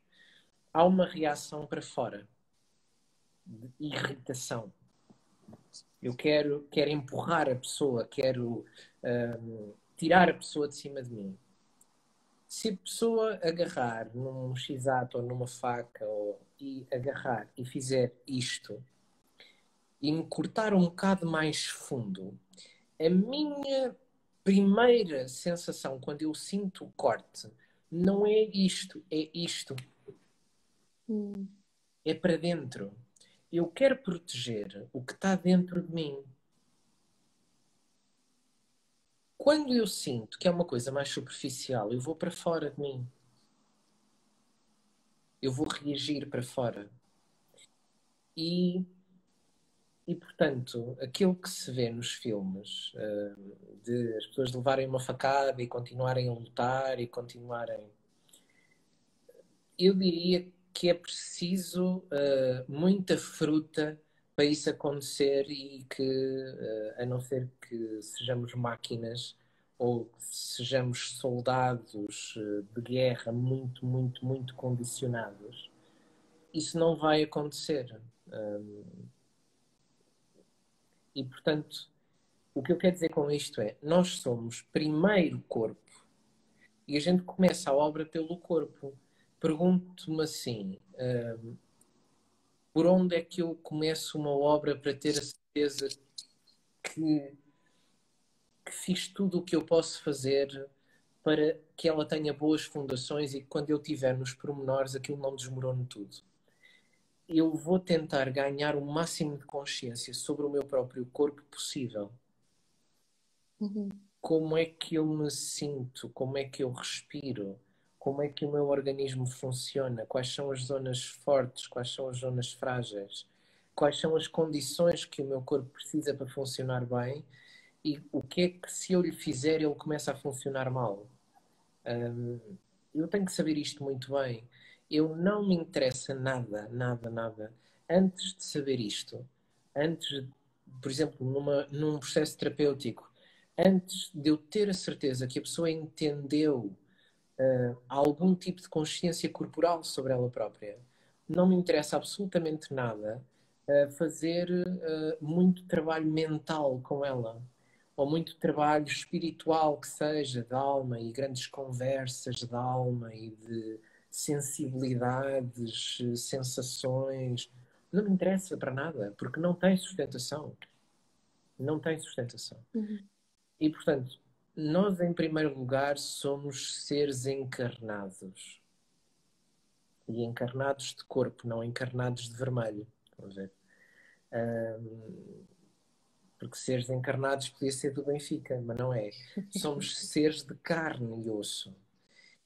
há uma reação para fora de irritação. Eu quero, quero empurrar a pessoa, quero um, tirar a pessoa de cima de mim. Se a pessoa agarrar num x-ato ou numa faca ou, e agarrar e fizer isto e me cortar um bocado mais fundo, a minha primeira sensação quando eu sinto o corte não é isto, é isto. Hum. É para dentro. Eu quero proteger o que está dentro de mim. Quando eu sinto que é uma coisa mais superficial, eu vou para fora de mim. Eu vou reagir para fora. E e, portanto, aquilo que se vê nos filmes, uh, de as pessoas levarem uma facada e continuarem a lutar e continuarem. Eu diria que é preciso uh, muita fruta para isso acontecer e que, uh, a não ser que sejamos máquinas ou sejamos soldados de guerra muito, muito, muito condicionados, isso não vai acontecer. E, portanto, o que eu quero dizer com isto é: nós somos primeiro corpo e a gente começa a obra pelo corpo. Pergunto-me assim: hum, por onde é que eu começo uma obra para ter a certeza que, que fiz tudo o que eu posso fazer para que ela tenha boas fundações e que quando eu estiver nos pormenores aquilo não desmorone tudo. Eu vou tentar ganhar o máximo de consciência sobre o meu próprio corpo possível. Uhum. Como é que eu me sinto? Como é que eu respiro? Como é que o meu organismo funciona? Quais são as zonas fortes? Quais são as zonas frágeis? Quais são as condições que o meu corpo precisa para funcionar bem? E o que é que, se eu lhe fizer, ele começa a funcionar mal? Eu tenho que saber isto muito bem. Eu não me interessa nada, nada, nada. Antes de saber isto, antes, por exemplo, numa, num processo terapêutico, antes de eu ter a certeza que a pessoa entendeu uh, algum tipo de consciência corporal sobre ela própria, não me interessa absolutamente nada uh, fazer uh, muito trabalho mental com ela ou muito trabalho espiritual que seja, de alma e grandes conversas de alma e de sensibilidades, sensações. Não me interessa para nada, porque não tem sustentação. Não tem sustentação. Uhum. E, portanto, nós, em primeiro lugar, somos seres encarnados. E encarnados de corpo, não encarnados de vermelho. Vamos ver. Um, porque seres encarnados podia ser do Benfica, mas não é. [laughs] Somos seres de carne e osso.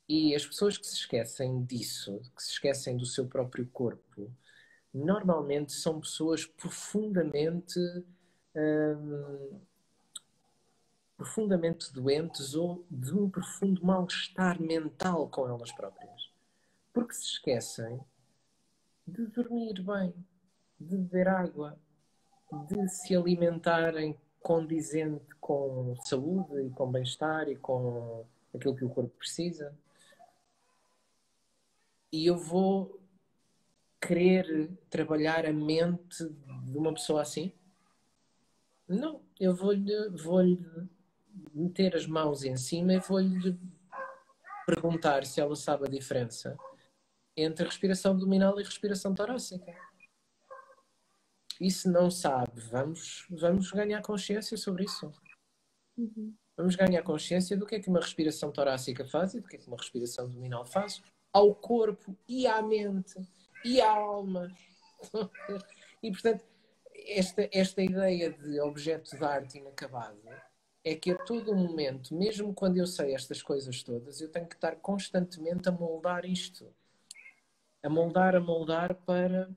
E as pessoas que se esquecem disso, que se esquecem do seu próprio corpo, normalmente são pessoas profundamente hum, profundamente doentes ou de um profundo mal-estar mental com elas próprias. Porque se esquecem de dormir bem, de beber água, de se alimentarem condizente com saúde e com bem-estar e com aquilo que o corpo precisa. E eu vou querer trabalhar a mente de uma pessoa assim? Não, eu vou-lhe vou meter as mãos em cima e vou-lhe perguntar se ela sabe a diferença entre respiração abdominal e respiração torácica. E se não sabe, vamos, vamos ganhar consciência sobre isso. Uhum. Vamos ganhar consciência do que é que uma respiração torácica faz e do que é que uma respiração abdominal faz ao corpo e à mente e à alma. [laughs] E, portanto, esta, esta ideia de objeto de arte inacabado é que a todo momento, mesmo quando eu sei estas coisas todas, eu tenho que estar constantemente a moldar isto. A moldar, a moldar para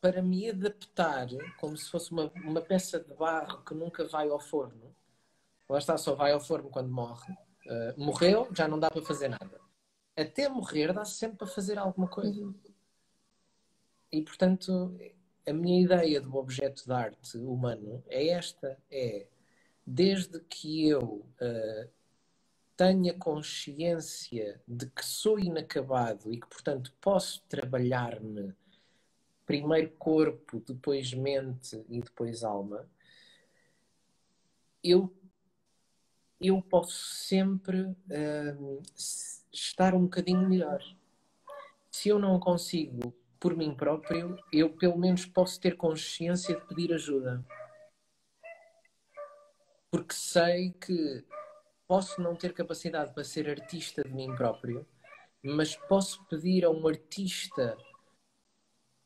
para me adaptar, como se fosse uma, uma peça de barro que nunca vai ao forno. Lá está, só vai ao forno quando morre. Uh, morreu, já não dá para fazer nada. Até morrer, dá-se sempre para fazer alguma coisa. Uhum. E, portanto, a minha ideia do objeto de arte humano é esta: é desde que eu uh, tenha consciência de que sou inacabado e que, portanto, posso trabalhar-me primeiro corpo, depois mente e depois alma, eu, eu posso sempre uh, estar um bocadinho melhor. Se eu não consigo por mim próprio, eu pelo menos posso ter consciência de pedir ajuda. Porque sei que posso não ter capacidade para ser artista de mim próprio, mas posso pedir a um artista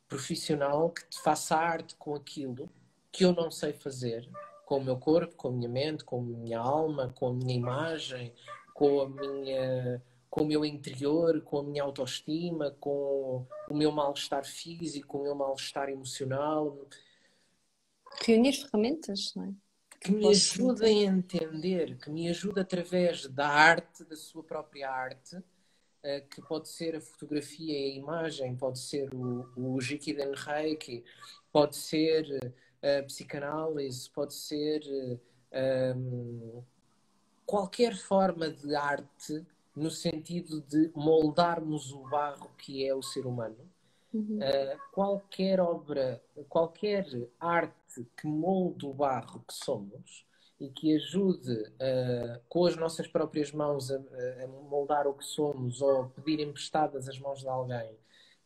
profissional que te faça arte com aquilo que eu não sei fazer, com o meu corpo, com a minha mente, com a minha alma, com a minha imagem, com a minha com o meu interior, com a minha autoestima, com o meu mal-estar físico, com o meu mal-estar emocional. Reunir ferramentas, não é? Que me ajudem a entender, que me ajude através da arte, da sua própria arte, eh, que pode ser a fotografia e a imagem, pode ser o, o Jikiden Reiki, pode ser eh, a psicanálise, pode ser um, ehm, qualquer forma de arte no sentido de moldarmos o barro que é o ser humano. Uhum. Uh, qualquer obra, qualquer arte que molde o barro que somos, e que ajude uh, com as nossas próprias mãos a, a, moldar o que somos ou pedir emprestadas as mãos de alguém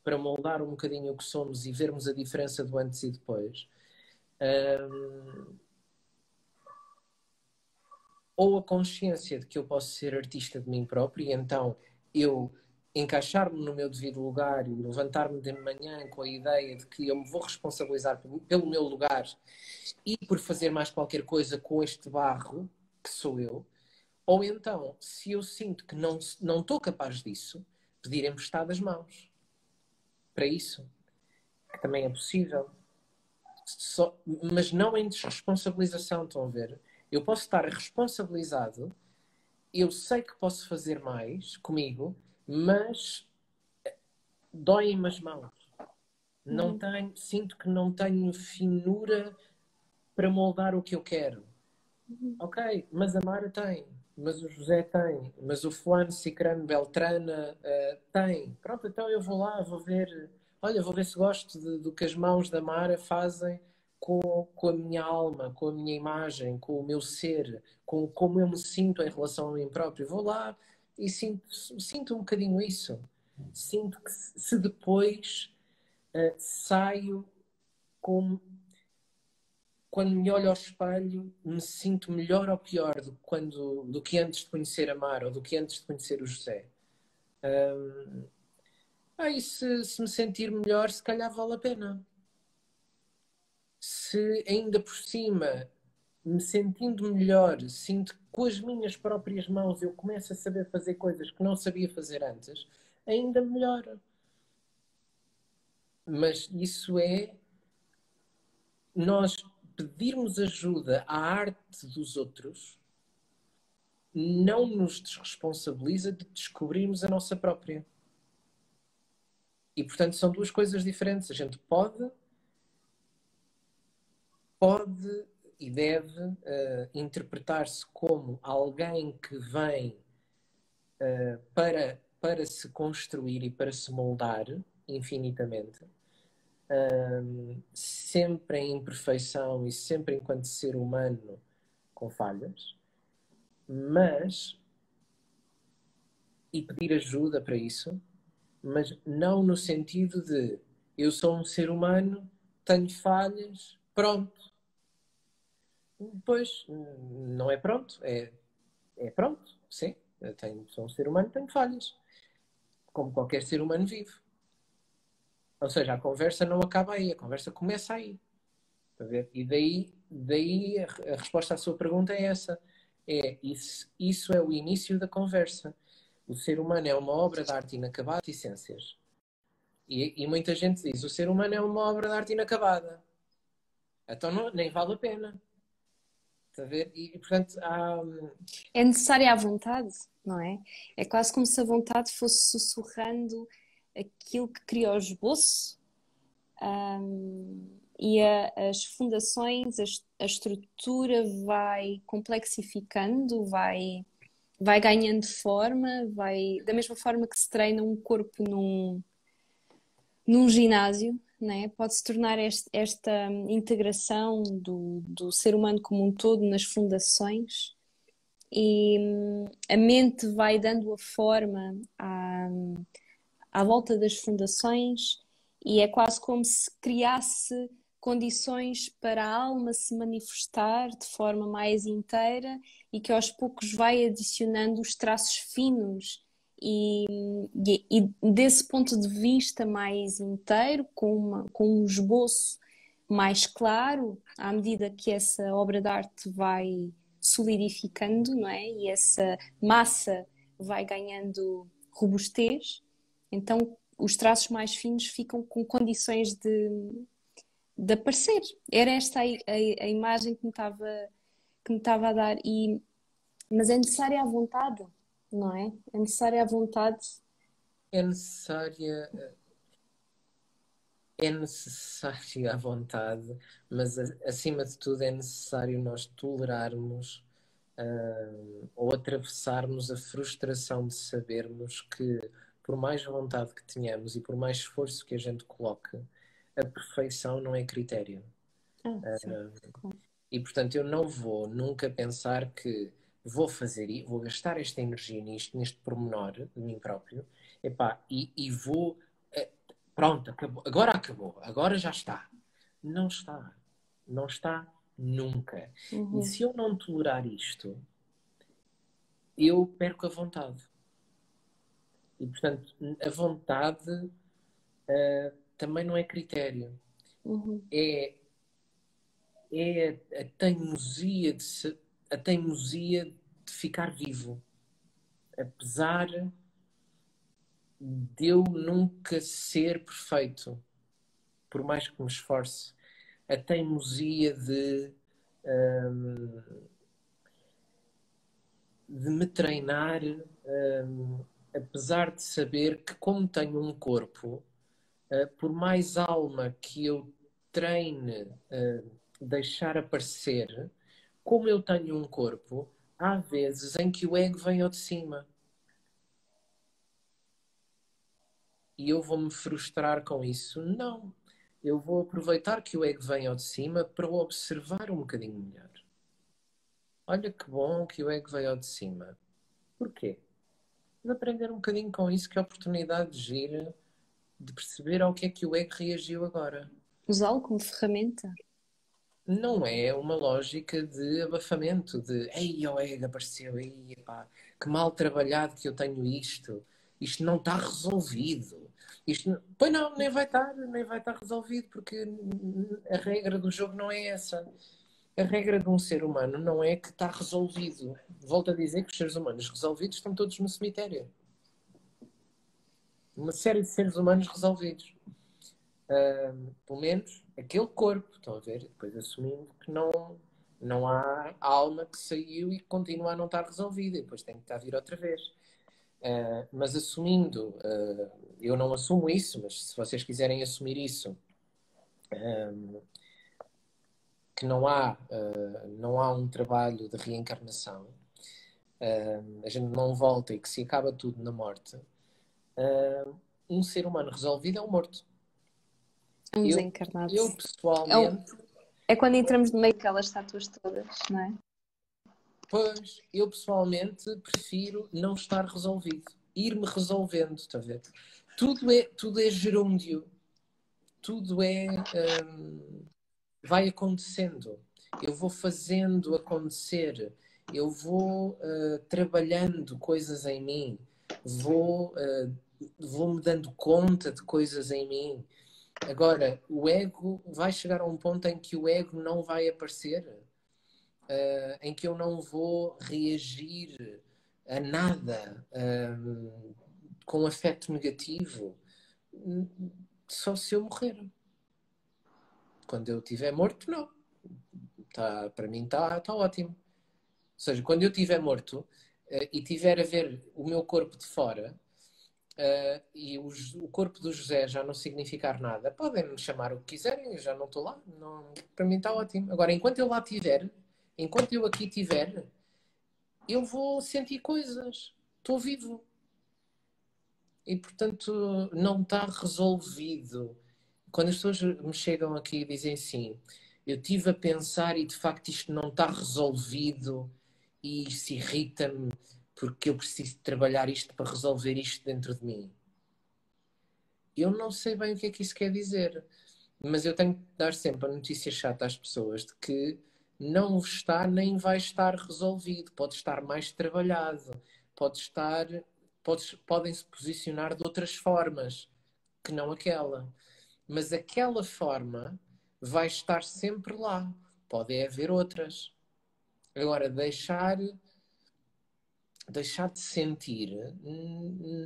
para moldar um bocadinho o que somos e vermos a diferença do antes e depois. Um, ou a consciência de que eu posso ser artista de mim próprio e então eu encaixar-me no meu devido lugar e levantar-me de manhã com a ideia de que eu me vou responsabilizar pelo meu lugar e por fazer mais qualquer coisa com este barro que sou eu, ou então, se eu sinto que não não estou capaz disso, pedir emprestado as mãos para isso, que também é possível. Só, mas não em desresponsabilização, estão a ver? Eu posso estar responsabilizado, eu sei que posso fazer mais comigo, mas eh, doem-me as mãos. Não uhum. tenho, sinto que não tenho finura para moldar o que eu quero. Uhum. Ok, mas a Mara tem, mas o José tem, mas o fulano, Cicrano, Beltrana uh, tem. Pronto, então eu vou lá, vou ver, olha, vou ver se gosto de, do que as mãos da Mara fazem com, com a minha alma, com a minha imagem, com o meu ser, com como eu me sinto em relação a mim próprio. Vou lá e sinto, sinto um bocadinho isso. Sinto que se depois uh, saio com quando me olho ao espelho, me sinto melhor ou pior do que, quando, do que antes de conhecer a Mara ou do que antes de conhecer o José. Um, e se, se me sentir melhor, se calhar vale a pena. Se ainda por cima, me sentindo melhor, sinto que com as minhas próprias mãos eu começo a saber fazer coisas que não sabia fazer antes, ainda melhor. Mas isso é nós pedirmos ajuda à arte dos outros não nos desresponsabiliza de descobrirmos a nossa própria. E portanto são duas coisas diferentes. A gente pode, pode e deve uh, interpretar-se como alguém que vem uh, para, para se construir e para se moldar infinitamente um, sempre em imperfeição e sempre enquanto ser humano com falhas, mas e pedir ajuda para isso, mas não no sentido de eu sou um ser humano, tenho falhas, pronto. Pois, não é pronto, é, é pronto, sim. Eu tenho, sou um ser humano, tenho falhas. Como qualquer ser humano vive. Ou seja, a conversa não acaba aí, a conversa começa aí. E daí, daí a, a resposta à sua pergunta é essa. É, isso, isso é o início da conversa. O ser humano é uma obra de arte inacabada essências. E, e, muita gente diz: o ser humano é uma obra de arte inacabada. Então não, nem vale a pena. Está a ver? E, portanto, há... É necessária a vontade, não é? É quase como se a vontade fosse sussurrando aquilo que cria o esboço um, e a, as fundações, a, a, estrutura vai complexificando, vai, vai ganhando forma, vai da mesma forma que se treina um corpo num, num ginásio, né? pode se tornar este, esta integração do, do ser humano como um todo nas fundações e hum, a mente vai dando a forma a à volta das fundações e é quase como se criasse condições para a alma se manifestar de forma mais inteira e que aos poucos vai adicionando os traços finos e, e, e desse ponto de vista mais inteiro, com, uma, com um esboço mais claro, à medida que essa obra de arte vai solidificando, não é? E essa massa vai ganhando robustez, então os traços mais finos ficam com condições de, de aparecer. Era esta a, a, a imagem que me estava que me estava a dar e mas é necessária a vontade, não é? É necessária a vontade. É necessária é necessária a vontade, mas acima de tudo é necessário nós tolerarmos uh, ou atravessarmos a frustração de sabermos que por mais vontade que tenhamos e por mais esforço que a gente coloque, a perfeição não é critério. Ah, uh, e portanto, eu não vou nunca pensar que vou fazer e vou gastar esta energia nisto, neste pormenor de mim próprio, epá, e, e vou. Uh, pronto, acabou. agora acabou, agora já está. Não está. Não está nunca. Uhum. E se eu não tolerar isto, eu perco a vontade. E, portanto, a vontade uh, também não é critério. Uhum. É, é a teimosia de, se, a teimosia de ficar vivo. Apesar de eu nunca ser perfeito, por mais que me esforce, a teimosia de, um, de me treinar, um, apesar de saber que, como tenho um corpo, uh, por mais alma que eu treine uh, deixar aparecer, como eu tenho um corpo, há vezes em que o ego vem ao de cima. E eu vou me frustrar com isso? Não. Eu vou aproveitar que o ego vem ao de cima para o observar um bocadinho melhor. Olha que bom que o ego veio ao de cima. Porquê? De aprender um bocadinho com isso, que é a oportunidade de gira, de perceber ao que é que o ego reagiu agora. Usá-lo como ferramenta. Não é uma lógica de abafamento, de ei, o ego apareceu, ei, pá, que mal trabalhado que eu tenho isto, isto não está resolvido. Isto, pois não, nem vai estar, nem vai estar resolvido, porque a regra do jogo não é essa. A regra de um ser humano não é que está resolvido. Volto a dizer que os seres humanos resolvidos estão todos no cemitério. Uma série de seres humanos resolvidos. Uh, pelo menos aquele corpo, estão a ver? Depois assumindo que não, não há alma que saiu e continua a não estar resolvida, e depois tem que estar a vir outra vez. Uh, mas assumindo, uh, eu não assumo isso, mas se vocês quiserem assumir isso, um, que não há, uh, não há um trabalho de reencarnação, a gente não volta e que se acaba tudo na morte, um ser humano resolvido é um morto. Desencarnado. Eu, eu pessoalmente. É, é, quando entramos no meio daquelas estátuas todas, não é? Pois, eu pessoalmente prefiro não estar resolvido. Ir-me resolvendo, está a ver? Tudo é, tudo é gerúndio. Tudo é. Hum, vai acontecendo. Eu vou fazendo acontecer. Eu vou uh, trabalhando coisas em mim. Vou, uh, vou me dando conta de coisas em mim. Agora, o ego vai chegar a um ponto em que o ego não vai aparecer uh, em que eu não vou reagir a nada uh, com afeto negativo, só se eu morrer. Quando eu estiver morto, não. Tá, para mim está tá ótimo. Ou seja, quando eu estiver morto uh, e tiver a ver o meu corpo de fora, Uh, e o, corpo do José já não significar nada, podem me chamar o que quiserem, eu já não estou lá. Não, para mim está ótimo. Agora, enquanto eu lá estiver, enquanto eu aqui estiver, eu vou sentir coisas. Estou vivo. E, portanto, não está resolvido. Quando as pessoas me chegam aqui e dizem assim, eu tive a pensar e de facto isto não está resolvido e isso irrita-me porque eu preciso trabalhar isto para resolver isto dentro de mim. Eu não sei bem o que é que isso quer dizer, mas eu tenho que dar sempre a notícia chata às pessoas de que não está nem vai estar resolvido, pode estar mais trabalhado, pode estar, pode, podem se posicionar de outras formas que não aquela. Mas aquela forma vai estar sempre lá. Pode haver outras. Agora, deixar deixar de sentir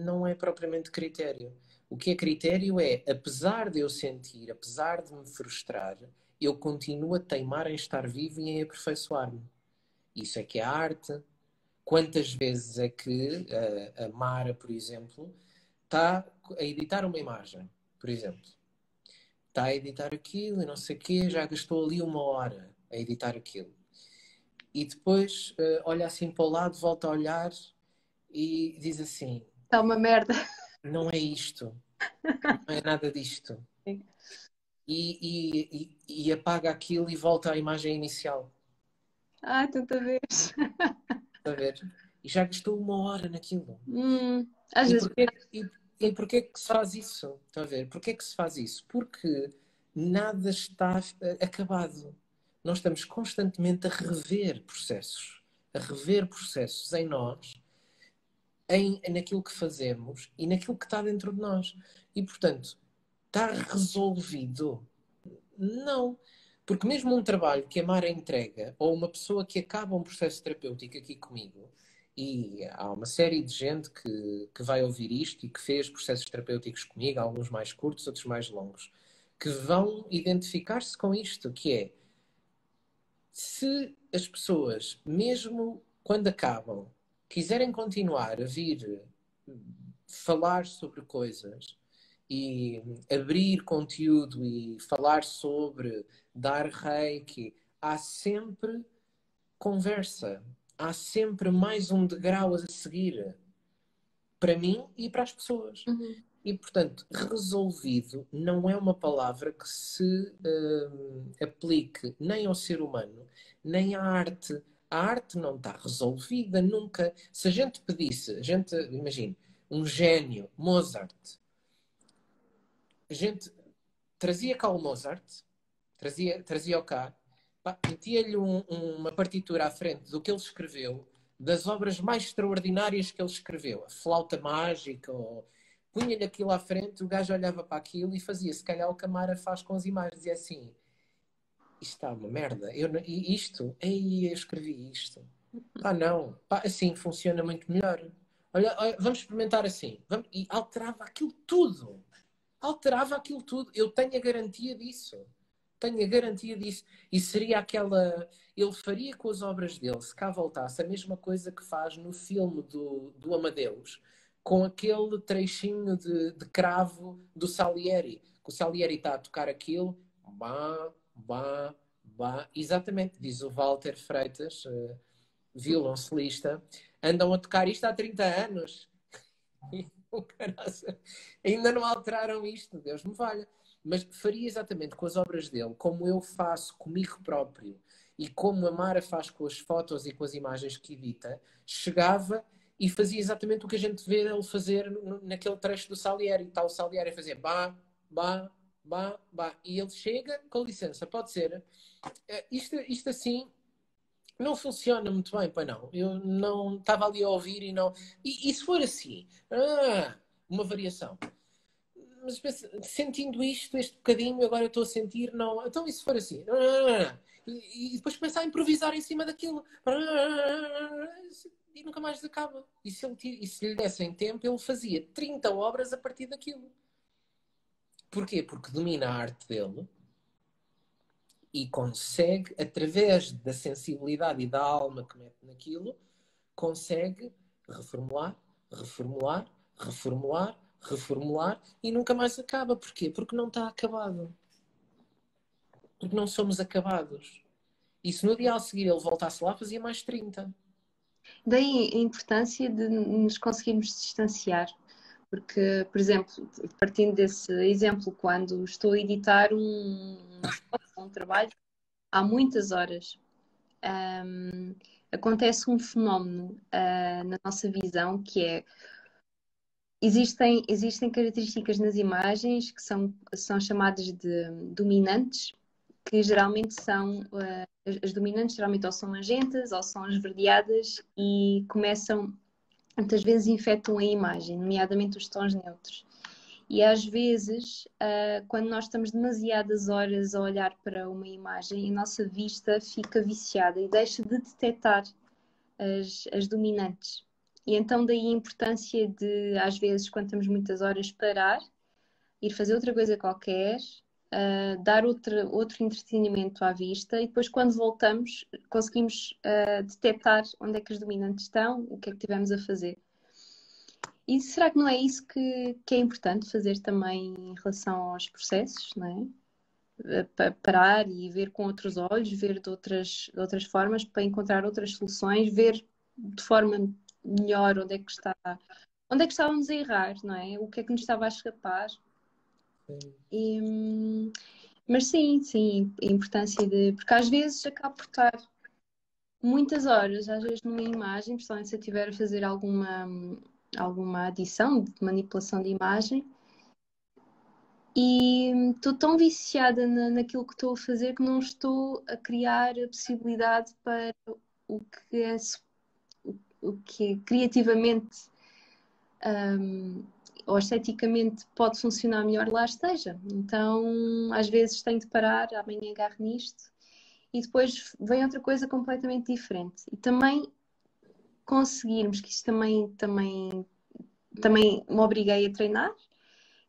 não é propriamente critério. O que é critério é, apesar de eu sentir, apesar de me frustrar, eu continuo a teimar em estar vivo e em aperfeiçoar-me. Isso é que é arte. Quantas vezes é que a, a Mara, por exemplo, está a editar uma imagem, por exemplo. Está a editar aquilo e não sei o quê, já gastou ali uma hora a editar aquilo. E depois uh, olha assim para o lado, volta a olhar e diz assim: Está uma merda. Não é isto. Não é nada disto. Sim e, e, e, apaga aquilo e volta à imagem inicial. Ah, tanta vez. Está [laughs] a ver? E já gastou uma hora naquilo. Hum, às e vezes. Porquê, e, e porquê que se faz isso? Está a ver? Porquê que se faz isso? Porque nada está acabado. Nós estamos constantemente a rever processos, a rever processos em nós, em, naquilo que fazemos e naquilo que está dentro de nós. E, portanto, está resolvido? Não. Porque mesmo um trabalho que a Mara entrega, ou uma pessoa que acaba um processo terapêutico aqui comigo, e há uma série de gente que, que vai ouvir isto e que fez processos terapêuticos comigo, alguns mais curtos, outros mais longos, que vão identificar-se com isto, que é se as pessoas, mesmo quando acabam, quiserem continuar a vir falar sobre coisas e abrir conteúdo e falar sobre dar reiki, há sempre conversa, há sempre mais um degrau a seguir para mim e para as pessoas. Uhum. E, portanto, resolvido não é uma palavra que se uh, aplique nem ao ser humano, nem à arte. A arte não está resolvida nunca. Se a gente pedisse, a gente, imagine, um gênio, Mozart, a gente trazia cá o Mozart, trazia, trazia-o cá, metia-lhe um, uma partitura à frente do que ele escreveu, das obras mais extraordinárias que ele escreveu, a flauta mágica ou punha-lhe aquilo à frente, o gajo olhava para aquilo e fazia, se calhar o Camara faz com as imagens, e é assim, isto está uma merda, eu, isto, ei, eu escrevi isto. [laughs] Ah, não, pá, assim funciona muito melhor. Olha, olha, vamos experimentar assim. Vamos, e alterava aquilo tudo. Alterava aquilo tudo. Eu tenho a garantia disso. Tenho a garantia disso. E seria aquela. Ele faria com as obras dele, se cá voltasse, a mesma coisa que faz no filme do, do Amadeus, com aquele trechinho de, de cravo do Salieri. Que o Salieri está a tocar aquilo, bah, bah, bah. Exatamente, diz o Walter Freitas, uh, violoncelista, andam a tocar isto há 30 anos. [laughs] ainda não alteraram isto, Deus me valha. Mas faria exatamente com as obras dele, como eu faço comigo próprio e como a Mara faz com as fotos e com as imagens que edita, chegava e fazia exatamente o que a gente vê ele fazer naquele trecho do Salieri. Está o Salieri a fazer bah, bah, bah, bah. E ele chega, com licença, pode ser. Eh, isto, isto assim não funciona muito bem, pois não. Eu não estava ali a ouvir e não. E, e se for assim, ah, uma variação. Mas sentindo isto, este bocadinho, agora estou a sentir, não. Então, e se for assim? Ah, e, depois começa a improvisar em cima daquilo. Ah, e nunca mais acaba. E se, ele, e se lhe dessem tempo, ele fazia 30 obras a partir daquilo. Porquê? Porque domina a arte dele e consegue, através da sensibilidade e da alma que mete naquilo, consegue reformular, reformular, reformular, reformular e nunca mais acaba. Porquê? Porque não está acabado. Porque não somos acabados. E se no dia a seguir ele voltasse lá, fazia mais 30. Daí a importância de nos conseguirmos distanciar. Porque, por exemplo, partindo desse exemplo, quando estou a editar um, um trabalho há muitas horas, um, acontece um fenómeno uh, na nossa visão que é existem, existem características nas imagens que são, são chamadas de dominantes, que geralmente são uh, as dominantes geralmente ou são magentas ou são esverdeadas e começam muitas vezes infectam a imagem, nomeadamente os tons neutros. E às vezes, uh, quando nós estamos demasiadas horas a olhar para uma imagem, a nossa vista fica viciada e deixa de detectar as, as dominantes. E então daí a importância de, às vezes, quando estamos muitas horas, parar, ir fazer outra coisa qualquer, uh, dar outra, outro entretenimento à vista e depois quando voltamos conseguimos uh, detectar onde é que as dominantes estão, o que é que tivemos a fazer. E será que não é isso que, que é importante fazer também em relação aos processos, não é? Parar e ver com outros olhos, ver de outras, de outras formas para encontrar outras soluções, ver de forma melhor onde é que está, onde é que estávamos a errar, não é? O que é que nos estava a escapar. E, mas sim, sim, a importância de. Porque às vezes acaba por estar muitas horas, às vezes numa imagem, principalmente se eu estiver a fazer alguma alguma adição de manipulação de imagem e estou tão viciada na, naquilo que estou a fazer que não estou a criar a possibilidade para o que é o que criativamente um, ou esteticamente pode funcionar melhor, lá esteja. Então, às vezes tenho de parar, amanhã agarro nisto e depois vem outra coisa completamente diferente. E também conseguirmos, que isto também, também, também me obriguei a treinar,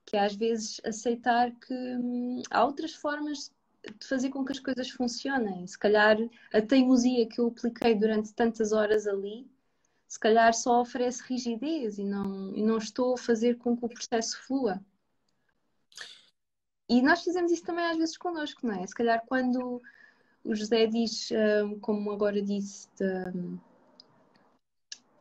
que é às vezes aceitar que hum, há outras formas de fazer com que as coisas funcionem. Se calhar a teimosia que eu apliquei durante tantas horas ali, se calhar só oferece rigidez e não, e não estou a fazer com que o processo flua. E nós fizemos isso também às vezes connosco, não é? Se calhar quando o José diz, hum, como agora disse, de,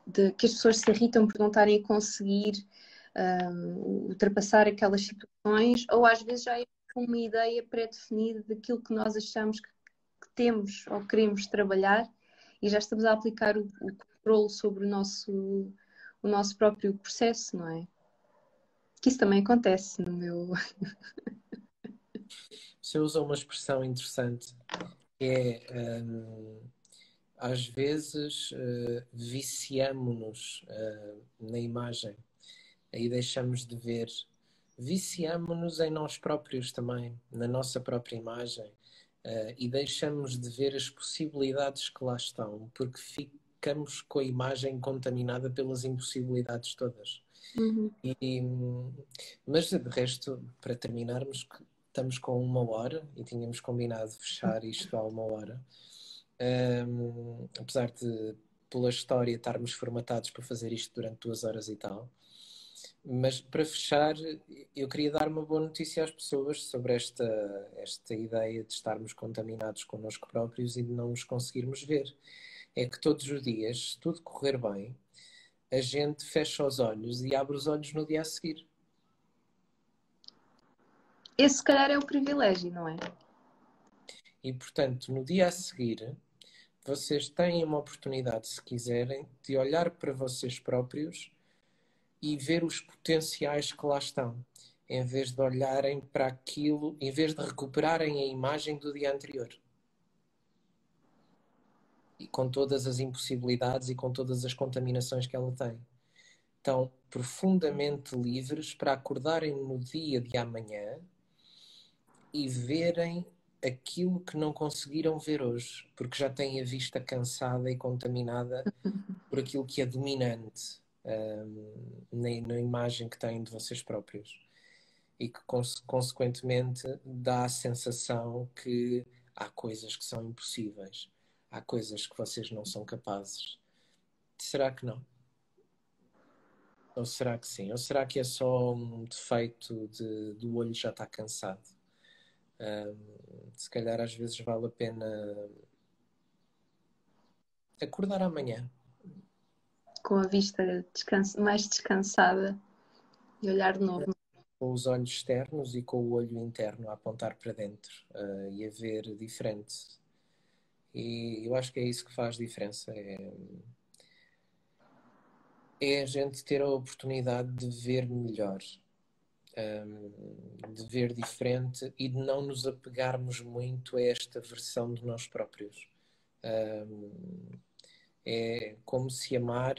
de, que as pessoas se irritam por não estarem a conseguir um, ultrapassar aquelas situações, ou às vezes já é uma ideia pré-definida daquilo que nós achamos que, que, temos ou queremos trabalhar e já estamos a aplicar o, o controle sobre o nosso, o nosso próprio processo, não é? Que isso também acontece no meu. [laughs] Você usa uma expressão interessante que é um, às vezes uh, viciamo-nos uh, na imagem, aí deixamos de ver viciamo-nos em nós próprios também, na nossa própria imagem, uh, e deixamos de ver as possibilidades que lá estão, porque ficamos com a imagem contaminada pelas impossibilidades todas. Uhum. E, mas de resto, para terminarmos, estamos com uma hora e tínhamos combinado fechar isto há uma hora. Um, apesar de, pela história, estarmos formatados para fazer isto durante duas horas e tal. Mas para fechar, eu queria dar uma boa notícia às pessoas sobre esta, esta ideia de estarmos contaminados connosco próprios e de não nos conseguirmos ver. É que todos os dias, se tudo correr bem, a gente fecha os olhos e abre os olhos no dia a seguir. Esse, se calhar, é o privilégio, não é? E, portanto, no dia a seguir, vocês têm uma oportunidade, se quiserem, de olhar para vocês próprios e ver os potenciais que lá estão, em vez de olharem para aquilo, em vez de recuperarem a imagem do dia anterior. E com todas as impossibilidades e com todas as contaminações que ela tem. Estão profundamente livres para acordarem no dia de amanhã e verem aquilo que não conseguiram ver hoje, porque já têm a vista cansada e contaminada [laughs] por aquilo que é dominante um, na, na, imagem que têm de vocês próprios e que, consequentemente, dá a sensação que há coisas que são impossíveis, há coisas que vocês não são capazes. Será que não? Ou será que sim? Ou será que é só um defeito de, do olho já estar cansado? Se calhar às vezes vale a pena acordar amanhã com a vista mais descansada e olhar de novo. Com os olhos externos e com o olho interno a apontar para dentro uh, e a ver diferente. E eu acho que é isso que faz diferença. É, é a gente ter a oportunidade de ver melhor, um, ehm, de ver diferente e de não nos apegarmos muito a esta versão de nós próprios. Um, ehm, é como se amar.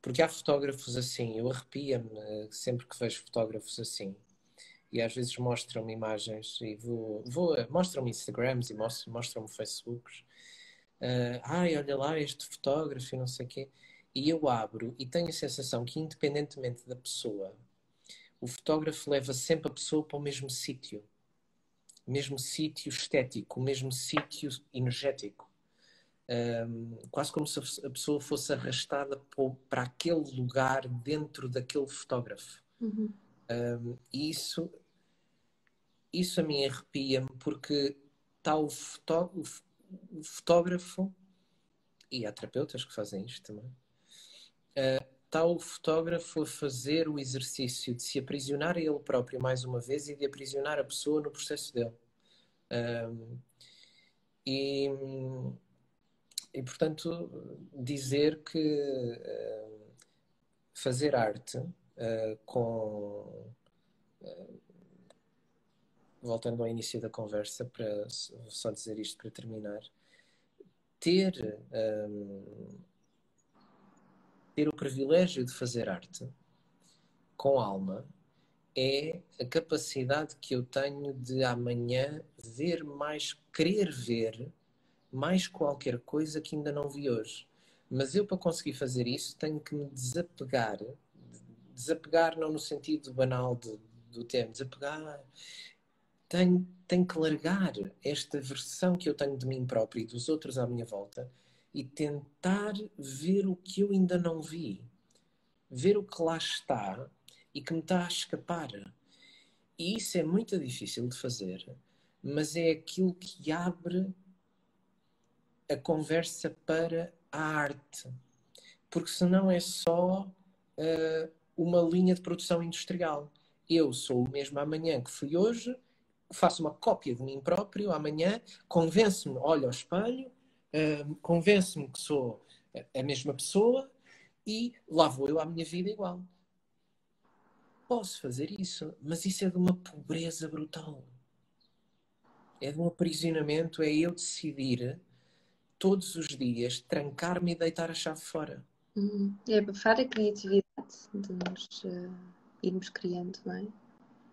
Porque há fotógrafos assim, eu arrepia-me sempre que vejo fotógrafos assim. E às vezes mostram-me imagens e vou, vou mostram-me Instagrams e mostram-me Facebooks. Uh, ai, olha lá este fotógrafo e não sei o quê. E eu abro e tenho a sensação que, independentemente da pessoa, o fotógrafo leva sempre a pessoa para o mesmo sítio. Mesmo sítio estético, o mesmo sítio energético um, quase como se a pessoa fosse arrastada para aquele lugar dentro daquele fotógrafo. Uhum. Um, e isso, isso a mim arrepia-me porque está o, o, fotógrafo, e há terapeutas que fazem isto também, uh, está o fotógrafo a fazer o exercício de se aprisionar a ele próprio mais uma vez e de aprisionar a pessoa no processo dele. E e, portanto, dizer que uh, fazer arte uh, com. Uh, voltando ao início da conversa, para só dizer isto para terminar, ter, um, ter o privilégio de fazer arte com alma é a capacidade que eu tenho de amanhã ver mais, querer ver mais qualquer coisa que ainda não vi hoje. Mas eu, para conseguir fazer isso, tenho que me desapegar. Desapegar não no sentido banal de, do termo, desapegar. Tenho, tenho que largar esta versão que eu tenho de mim próprio e dos outros à minha volta e tentar ver o que eu ainda não vi. Ver o que lá está e que me está a escapar. E isso é muito difícil de fazer, mas é aquilo que abre a conversa para a arte. Porque senão é só uh, uma linha de produção industrial. Eu sou o mesmo amanhã que fui hoje, faço uma cópia de mim próprio amanhã, convenço-me, olho ao espelho, uh, convenço-me que sou a mesma pessoa e lá vou eu à minha vida igual posso fazer isso, mas isso é de uma pobreza brutal. É de um aprisionamento, é eu decidir todos os dias trancar-me e deitar a chave fora. Uhum. É abafar a criatividade de nos uh, irmos criando, não é?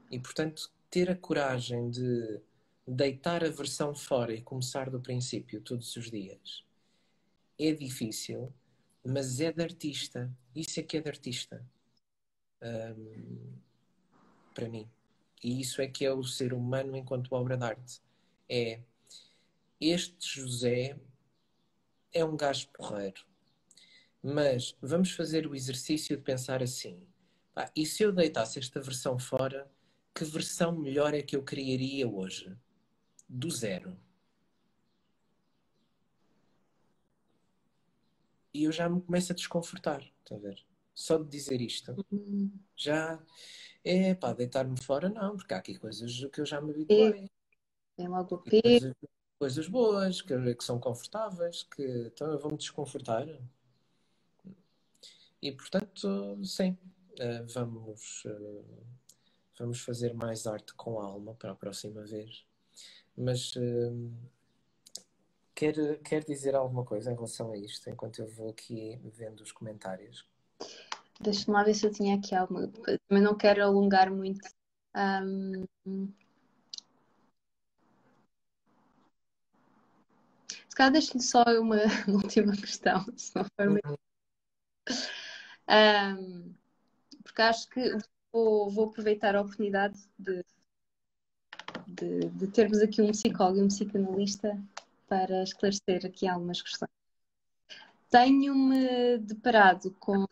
E portanto, ter a coragem de deitar a versão fora e começar do princípio todos os dias é difícil, mas é de artista. Isso é que é de artista um, para mim. E isso é que é o ser humano enquanto obra de arte. É este José é um gajo porreiro. Mas vamos fazer o exercício de pensar assim: pá, e se eu deitasse esta versão fora, que versão melhor é que eu criaria hoje? Do zero. E eu já me começo a desconfortar, está a ver? só de dizer isto. Uhum. Já é pá, deitar-me fora, não, porque há aqui coisas que eu já me habituei. Tem logo o coisas, coisas boas, que, que são confortáveis, que então eu vou-me desconfortar. E portanto, sim, uh, vamos, uh, vamos fazer mais arte com alma para a próxima vez. Mas uh, quer, quer dizer alguma coisa em relação a isto, enquanto eu vou aqui vendo os comentários? Deixa-me lá ver se eu tinha aqui alguma. Também não quero alongar muito. Um... Se calhar deixo-lhe só uma, [laughs] uma, última questão, se não for muito. Um, porque acho que vou, vou, aproveitar a oportunidade de, de, de termos aqui um psicólogo e um psicanalista para esclarecer aqui algumas questões. Tenho-me deparado com.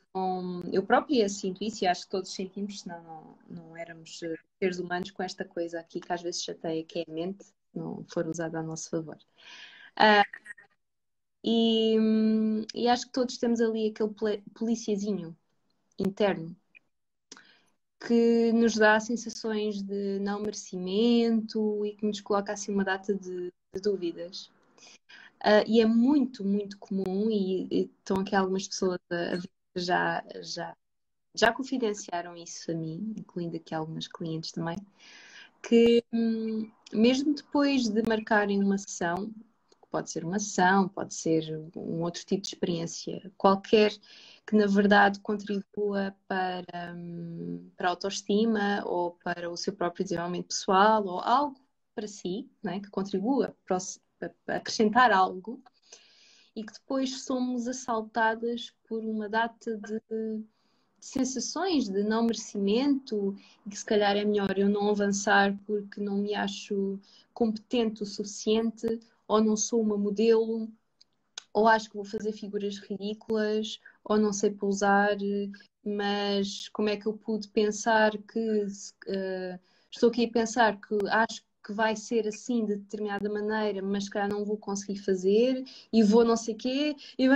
Eu própria sinto isso e acho que todos sentimos, senão não, não éramos eh, seres humanos com esta coisa aqui que às vezes chateia, que é a mente, não for usada a nosso favor. Uh, e, e, acho que todos temos ali aquele policiazinho interno que nos dá sensações de não merecimento e que nos coloca assim uma data de, de dúvidas. Uh, e é muito, muito comum, e, e, estão aqui algumas pessoas a, a já, já, já confidenciaram isso a mim, incluindo aqui algumas clientes também, que hum, mesmo depois de marcarem uma sessão, pode ser uma sessão, pode ser um outro tipo de experiência, qualquer que na verdade contribua para, hum, para a autoestima ou para o seu próprio desenvolvimento pessoal ou algo para si, né, que contribua para o, acrescentar algo e que depois somos assaltadas por uma data de, de sensações de não merecimento e que se calhar é melhor eu não avançar porque não me acho competente o suficiente ou não sou uma modelo ou acho que vou fazer figuras ridículas ou não sei pousar mas como é que eu pude pensar que uh, estou aqui a pensar que acho que vai ser assim de determinada maneira, mas calhar não vou conseguir fazer e vou não sei quê e,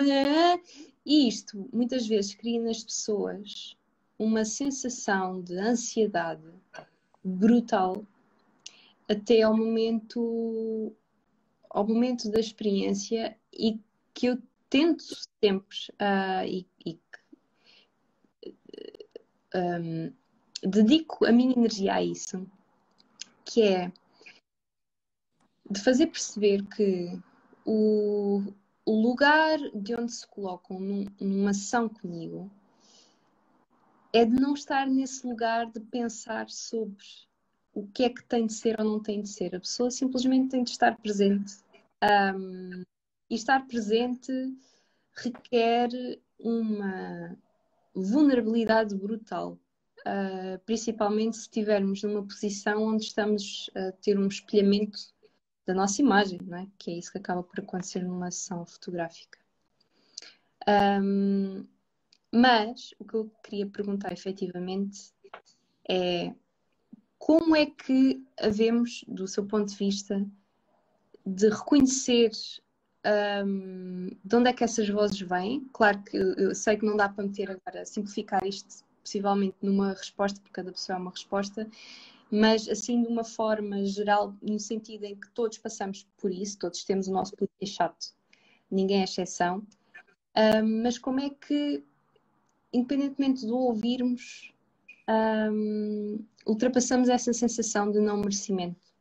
e isto muitas vezes cria nas pessoas uma sensação de ansiedade brutal até ao momento ao momento da experiência e que eu tento sempre uh, e, e um, dedico a minha energia a isso que é de fazer perceber que o, o lugar de onde se colocam num, numa ação comigo é de não estar nesse lugar de pensar sobre o que é que tem de ser ou não tem de ser. A pessoa simplesmente tem de estar presente. Um, e estar presente requer uma vulnerabilidade brutal, uh, principalmente se estivermos numa posição onde estamos a ter um espelhamento da nossa imagem, não é? que é isso que acaba por acontecer numa sessão fotográfica. Um, mas o que eu queria perguntar efetivamente é como é que havemos, do seu ponto de vista, de reconhecer um, de onde é que essas vozes vêm? Claro que eu sei que não dá para meter agora, simplificar isto possivelmente numa resposta, porque cada pessoa é uma resposta, mas assim de uma forma geral, no sentido em que todos passamos por isso, todos temos o nosso polícia chato, ninguém é exceção, um, mas como é que, independentemente do ouvirmos, um, ultrapassamos essa sensação de não merecimento?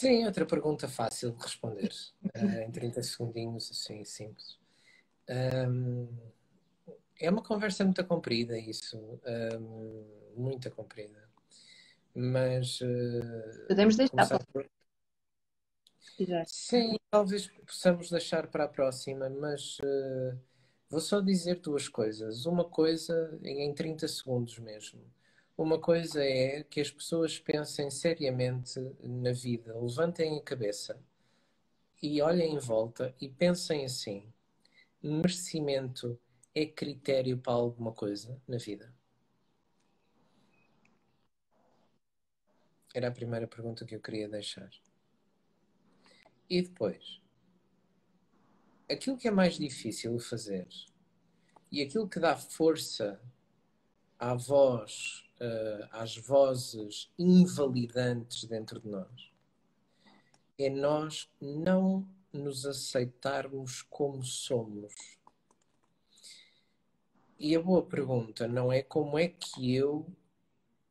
Sim, outra pergunta fácil de responder, uh, [laughs] em 30 segundinhos, assim, simples. Um, é uma conversa muito comprida, isso. Um, muito comprida. Mas. Uh, Podemos deixar. Por... Sim, talvez possamos deixar para a próxima, mas uh, vou só dizer duas coisas. Uma coisa em 30 segundos mesmo. Uma coisa é que as pessoas pensem seriamente na vida, levantem a cabeça e olhem em volta e pensem assim: merecimento é critério para alguma coisa na vida? Era a primeira pergunta que eu queria deixar. E depois, aquilo que é mais difícil fazer e aquilo que dá força à voz, uh, às vozes invalidantes dentro de nós, é nós não nos aceitarmos como somos e a boa pergunta não é como é que eu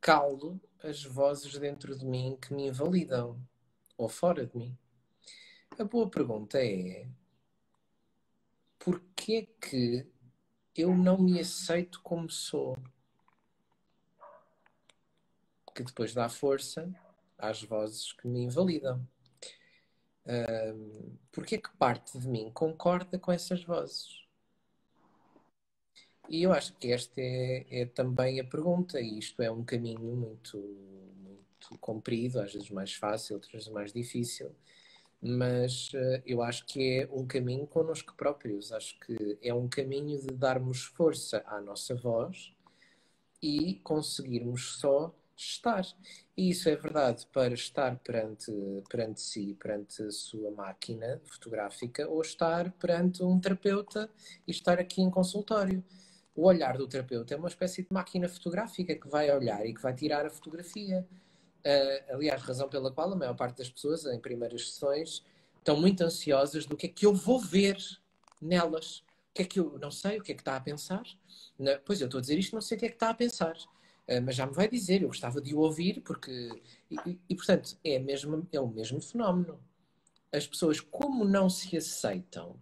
calo as vozes dentro de mim que me invalidam ou fora de mim. A boa pergunta é porquê que eu não me aceito como sou? Que depois dá força às vozes que me invalidam. Um, porquê que parte de mim concorda com essas vozes? E eu acho que esta é, é, também a pergunta, e isto é um caminho muito, muito comprido, às vezes mais fácil, outras vezes mais difícil, mas uh, eu acho que é um caminho connosco próprios. Acho que é um caminho de darmos força à nossa voz e conseguirmos só estar. E isso é verdade para estar perante, perante si, perante a sua máquina fotográfica, ou estar perante um terapeuta e estar aqui em consultório o olhar do terapeuta é uma espécie de máquina fotográfica que vai olhar e que vai tirar a fotografia. Uh, aliás, razão pela qual a maior parte das pessoas, em primeiras sessões, estão muito ansiosas do que é que eu vou ver nelas. O que é que eu não sei, o que é que está a pensar? Na, pois eu estou a dizer isto, não sei o que é que está a pensar. Uh, mas já me vai dizer, eu gostava de o ouvir, porque. E, e, portanto, é, é o mesmo fenómeno. As pessoas, como não se aceitam,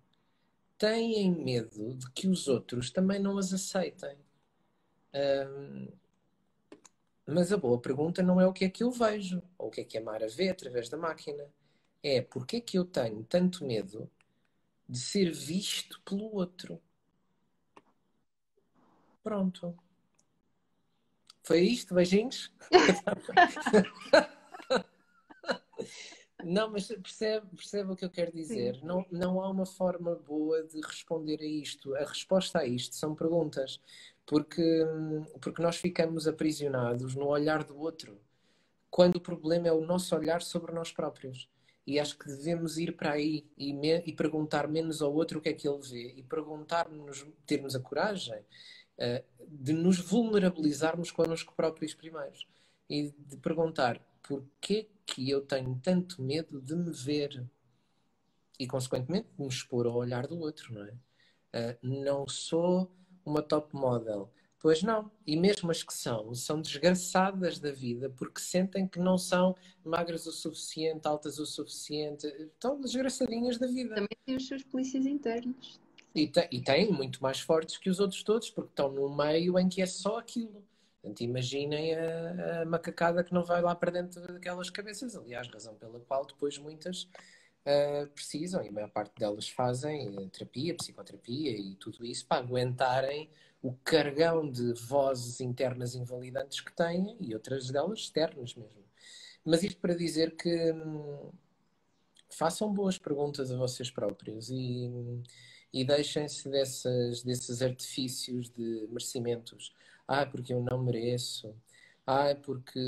têm medo de que os outros também não as aceitem. Um, mas a boa pergunta não é o que é que eu vejo, ou o que é que a Mara vê através da máquina. É porque é que eu tenho tanto medo de ser visto pelo outro. Pronto. Foi isto, beijinhos? [laughs] Não, mas percebe, percebe o que eu quero dizer. Não, não há uma forma boa de responder a isto. A resposta a isto são perguntas, porque, porque nós ficamos aprisionados no olhar do outro, quando o problema é o nosso olhar sobre nós próprios. E acho que devemos ir para aí e, me, e perguntar menos ao outro o que é que ele vê e perguntar-nos, termos a coragem de nos vulnerabilizarmos connosco próprios primeiros e de perguntar porquê que eu tenho tanto medo de me ver e, consequentemente, de me expor ao olhar do outro, não é? Uh, não sou uma top model, Pois não. E mesmo as que são, são desgraçadas da vida porque sentem que não são magras o suficiente, altas o suficiente. Estão desgraçadinhas da vida. Também têm os seus polícias internos. E, te, e têm muito mais fortes que os outros todos porque estão num meio em que é só aquilo. Portanto, imaginem a, a macacada que não vai lá para dentro daquelas cabeças. Aliás, razão pela qual depois muitas uh, precisam, e a maior parte delas fazem terapia, psicoterapia e tudo isso para aguentarem o cargão de vozes internas invalidantes que têm e outras delas externas mesmo. Mas isto para dizer que hum, façam boas perguntas a vocês próprios e, e deixem-se desses artifícios de merecimentos. Ah, porque eu não mereço. Ah, porque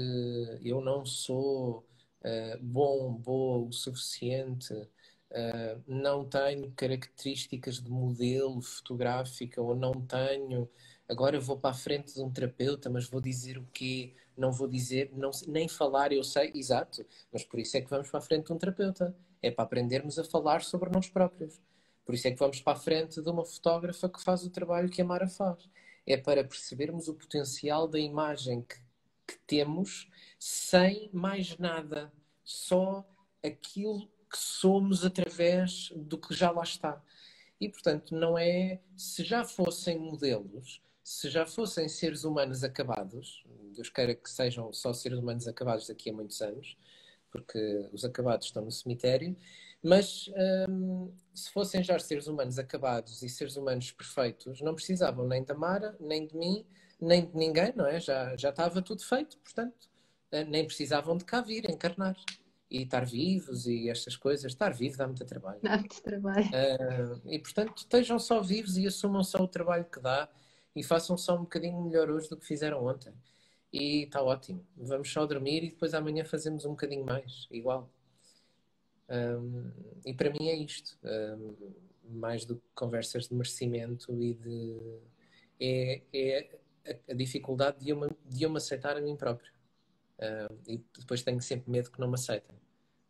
eu não sou uh, bom, boa o suficiente. Uh, não tenho características de modelo fotográfica ou não tenho. Agora vou para a frente de um terapeuta, mas vou dizer o quê? Não vou dizer, não, nem falar, eu sei, exato, mas por isso é que vamos para a frente de um terapeuta. É para aprendermos a falar sobre nós próprios. Por isso é que vamos para a frente de uma fotógrafa que faz o trabalho que a Mara faz. É para percebermos o potencial da imagem que, que temos sem mais nada, só aquilo que somos através do que já lá está. E, portanto, não é. Se já fossem modelos, se já fossem seres humanos acabados, Deus queira que sejam só seres humanos acabados daqui a muitos anos, porque os acabados estão no cemitério, mas hum, se fossem já seres humanos acabados e seres humanos perfeitos, não precisavam nem da Mara, nem de mim, nem de ninguém, não é? Já, já estava tudo feito, portanto, eh, nem precisavam de cá vir encarnar e estar vivos e estas coisas. Estar vivo dá muito trabalho. Dá muito trabalho. Uh, e portanto, estejam só vivos e assumam só o trabalho que dá e façam só um bocadinho melhor hoje do que fizeram ontem. E está ótimo. Vamos só dormir e depois amanhã fazemos um bocadinho mais, igual. E para mim é isto. Um, mais do que conversas de merecimento e de. É, é a, a dificuldade de eu, de eu me aceitar a mim próprio. E depois tenho sempre medo que não me aceitem,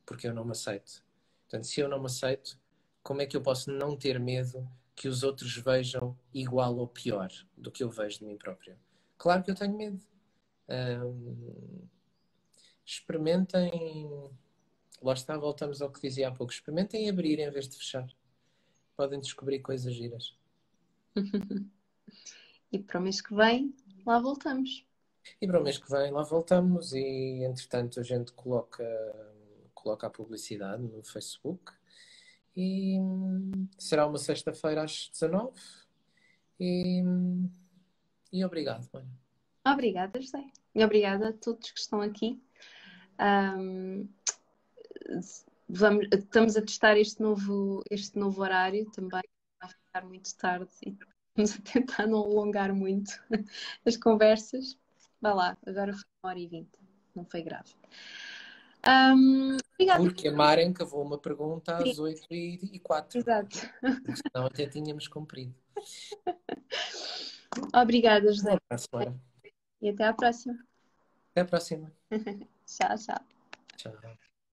porque eu não me aceito. Portanto, se eu não me aceito, como é que eu posso não ter medo que os outros vejam igual ou pior do que eu vejo de mim próprio? Claro que eu tenho medo. Experimentem. Lá está, voltamos ao que dizia há pouco. Experimentem abrir em vez de fechar. Podem descobrir coisas giras. [laughs] e para o mês que vem, lá voltamos. E para o mês que vem lá voltamos e entretanto a gente coloca, coloca a publicidade no Facebook e será uma sexta-feira às 19 e, e obrigado, mãe. Obrigada, José. E obrigada a todos que estão aqui. Um, vamos, estamos a testar este novo, este novo horário também, vai ficar muito tarde e estamos a tentar não alongar muito [laughs] as conversas. Vá lá, agora foi uma hora e vinte, não foi grave. Um, obrigada. Porque a Maren cavou uma pergunta às oito e quatro. Exato. Senão até tínhamos cumprido. [laughs] Obrigada, José. E até à próxima. Até à próxima. [laughs] tchau, tchau. Tchau.